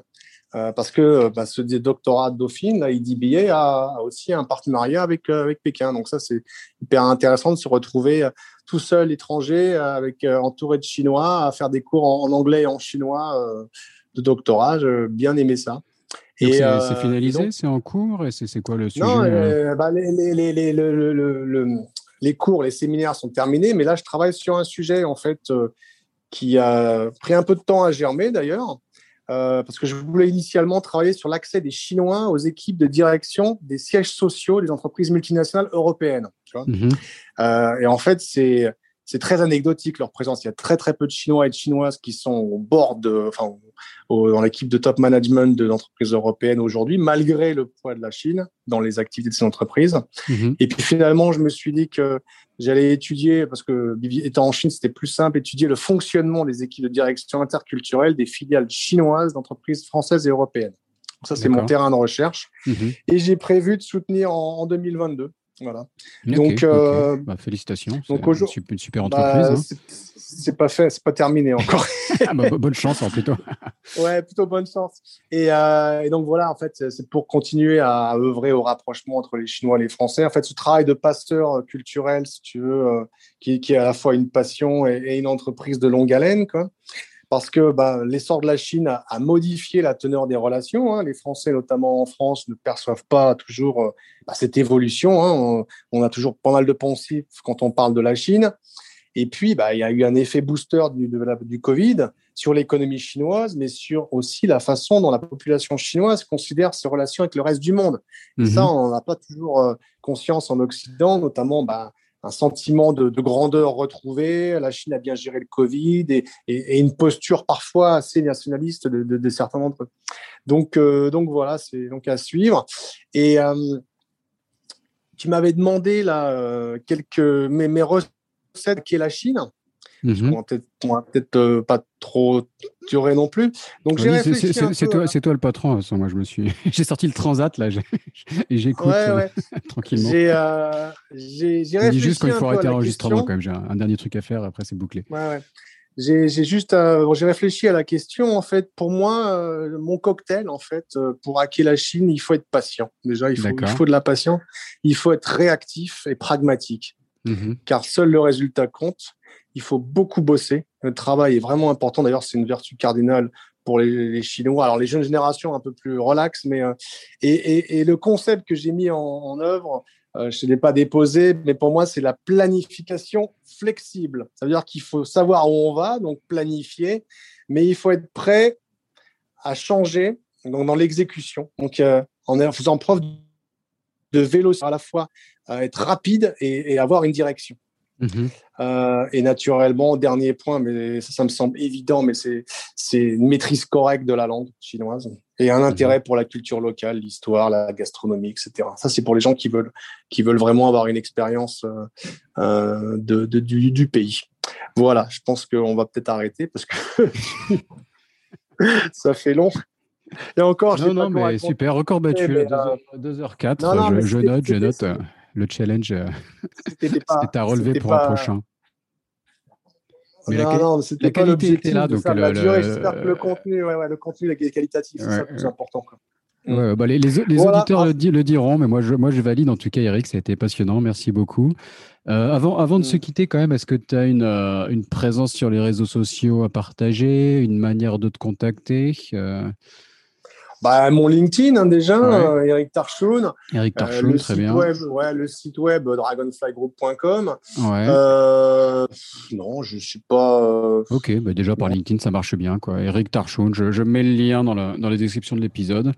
euh, parce que euh, bah, ce doctorat de Dauphine, la IDBA, a, aussi un partenariat avec, euh, avec Pékin. Donc ça, c'est hyper intéressant de se retrouver tout seul, étranger, avec, entouré de Chinois, à faire des cours en, anglais et en chinois de doctorat. J'ai bien aimé ça. Et c'est finalisé, c'est en cours et c'est quoi le sujet Non, bah, les, les, les, les, cours, les séminaires sont terminés, mais là, je travaille sur un sujet en fait qui a pris un peu de temps à germer d'ailleurs. Euh, parce que je voulais initialement travailler sur l'accès des Chinois aux équipes de direction des sièges sociaux des entreprises multinationales européennes. Mhm. Euh, et en fait, c'est c'est très anecdotique leur présence. Il y a très très peu de Chinois et de Chinoises qui sont au bord de, enfin, dans l'équipe de top management de l'entreprise européenne aujourd'hui, malgré le poids de la Chine dans les activités de ces entreprises. Mhm. Et puis finalement, je me suis dit que j'allais étudier, parce que étant en Chine, c'était plus simple, étudier le fonctionnement des équipes de direction interculturelle des filiales chinoises d'entreprises françaises et européennes. Ça, c'est mon terrain de recherche. Mhm. Et j'ai prévu de soutenir en, en 2022 Voilà. donc, euh, bah, félicitations. Donc c'est une super bah, entreprise. Hein. C'est pas fait, c'est pas terminé encore. [LAUGHS] [LAUGHS] Ah, bah, bonne chance hein, plutôt. [LAUGHS] ouais, plutôt bonne chance. Et, euh, et, donc voilà, en fait, c'est pour continuer à œuvrer au rapprochement entre les Chinois et les Français. En fait, ce travail de pasteur culturel, si tu veux, euh, qui, qui, est à la fois une passion et, et, une entreprise de longue haleine, quoi parce que bah, l'essor de la Chine a, modifié la teneur des relations. Hein. Les Français, notamment en France, ne perçoivent pas toujours euh, bah, cette évolution. Hein. On, a toujours pas mal de pensifs quand on parle de la Chine. Et puis, bah, il y a eu un effet booster du, du Covid sur l'économie chinoise, mais sur aussi la façon dont la population chinoise considère ses relations avec le reste du monde. Et ça, mm-hmm. on n'a pas toujours euh, conscience en Occident, notamment bah, un sentiment de, grandeur retrouvé. La Chine a bien géré le Covid et, une posture parfois assez nationaliste de, certains d'entre eux. Donc, euh, donc voilà, c'est donc à suivre. Et euh, tu m'avais demandé là euh, quelques mes, mes recettes qui est la Chine. On va peut-être euh, pas trop durer non plus. Donc j'ai C'est toi, toi, le patron. Moi, je me suis, [LAUGHS] j'ai sorti le transat là, [LAUGHS] et j'écoute euh, [LAUGHS] tranquillement. J'ai euh, réfléchi. juste quand il faut arrêter l'enregistrement quand même. J'ai un, dernier truc à faire. Après, c'est bouclé. J'ai juste, euh, j'ai réfléchi à la question. En fait, pour moi, mon cocktail, en fait, pour hacker la Chine, il faut être patient. Déjà, il faut, il faut de la patience. Il faut être réactif et pragmatique, mhm. car seul le résultat compte il faut beaucoup bosser. Le travail est vraiment important. D'ailleurs, c'est une vertu cardinale pour les, Chinois. Alors, les jeunes générations, un peu plus relax, mais euh, et, le concept que j'ai mis en, œuvre, euh, je ne l'ai pas déposé, mais pour moi, c'est la planification flexible. Ça veut dire qu'il faut savoir où on va, donc planifier, mais il faut être prêt à changer dans l'exécution. Donc, euh, en faisant preuve de vélo à la fois être rapide et avoir une direction. Mhm. Euh, et naturellement, dernier point, mais ça, me semble évident, mais c'est une maîtrise correcte de la langue chinoise et un intérêt mhm. pour la culture locale, l'histoire, la gastronomie, etc. Ça, c'est pour les gens qui veulent, qui veulent vraiment avoir une expérience euh, euh, de, du, du, pays. Voilà, je pense qu'on va peut-être arrêter parce que [LAUGHS] ça fait long. Et encore, non, non, mais super, record battu, 2h04. je, je note, je note le challenge euh, c'est [LAUGHS] à relever pour un prochain. Mais non, la, non, la qualité était là. Donc le, contenu, ouais, ouais, le contenu est qualitatif, c'est ça le plus important. Ouais, bah les, les, auditeurs le, le, diront, mais moi je, moi je valide en tout cas, Eric, ça a été passionnant, merci beaucoup. Euh, avant, avant de se mm. quitter, quand même, est-ce que tu as une, euh, une, présence sur les réseaux sociaux à partager, une manière de te contacter bah, mon LinkedIn, hein, déjà, euh, Eric Tarchoun. Eric euh, Tarchoun, très bien. Web, ouais, le site web euh, dragonflygroup.com. Ouais. Euh, non, je ne suis pas. Ok, bah déjà par LinkedIn, ça marche bien. Quoi. Eric Tarchoun, je, je mets le lien dans la, dans la description de l'épisode.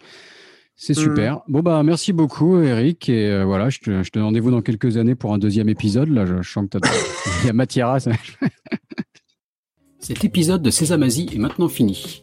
C'est hmm. super. Bon, bah, merci beaucoup, Eric. Et voilà, je te, je te donne rendez-vous dans quelques années pour un deuxième épisode. Là, je, sens que [LAUGHS] Il y a matière à ça. Cet épisode de Sésame Asie est maintenant fini.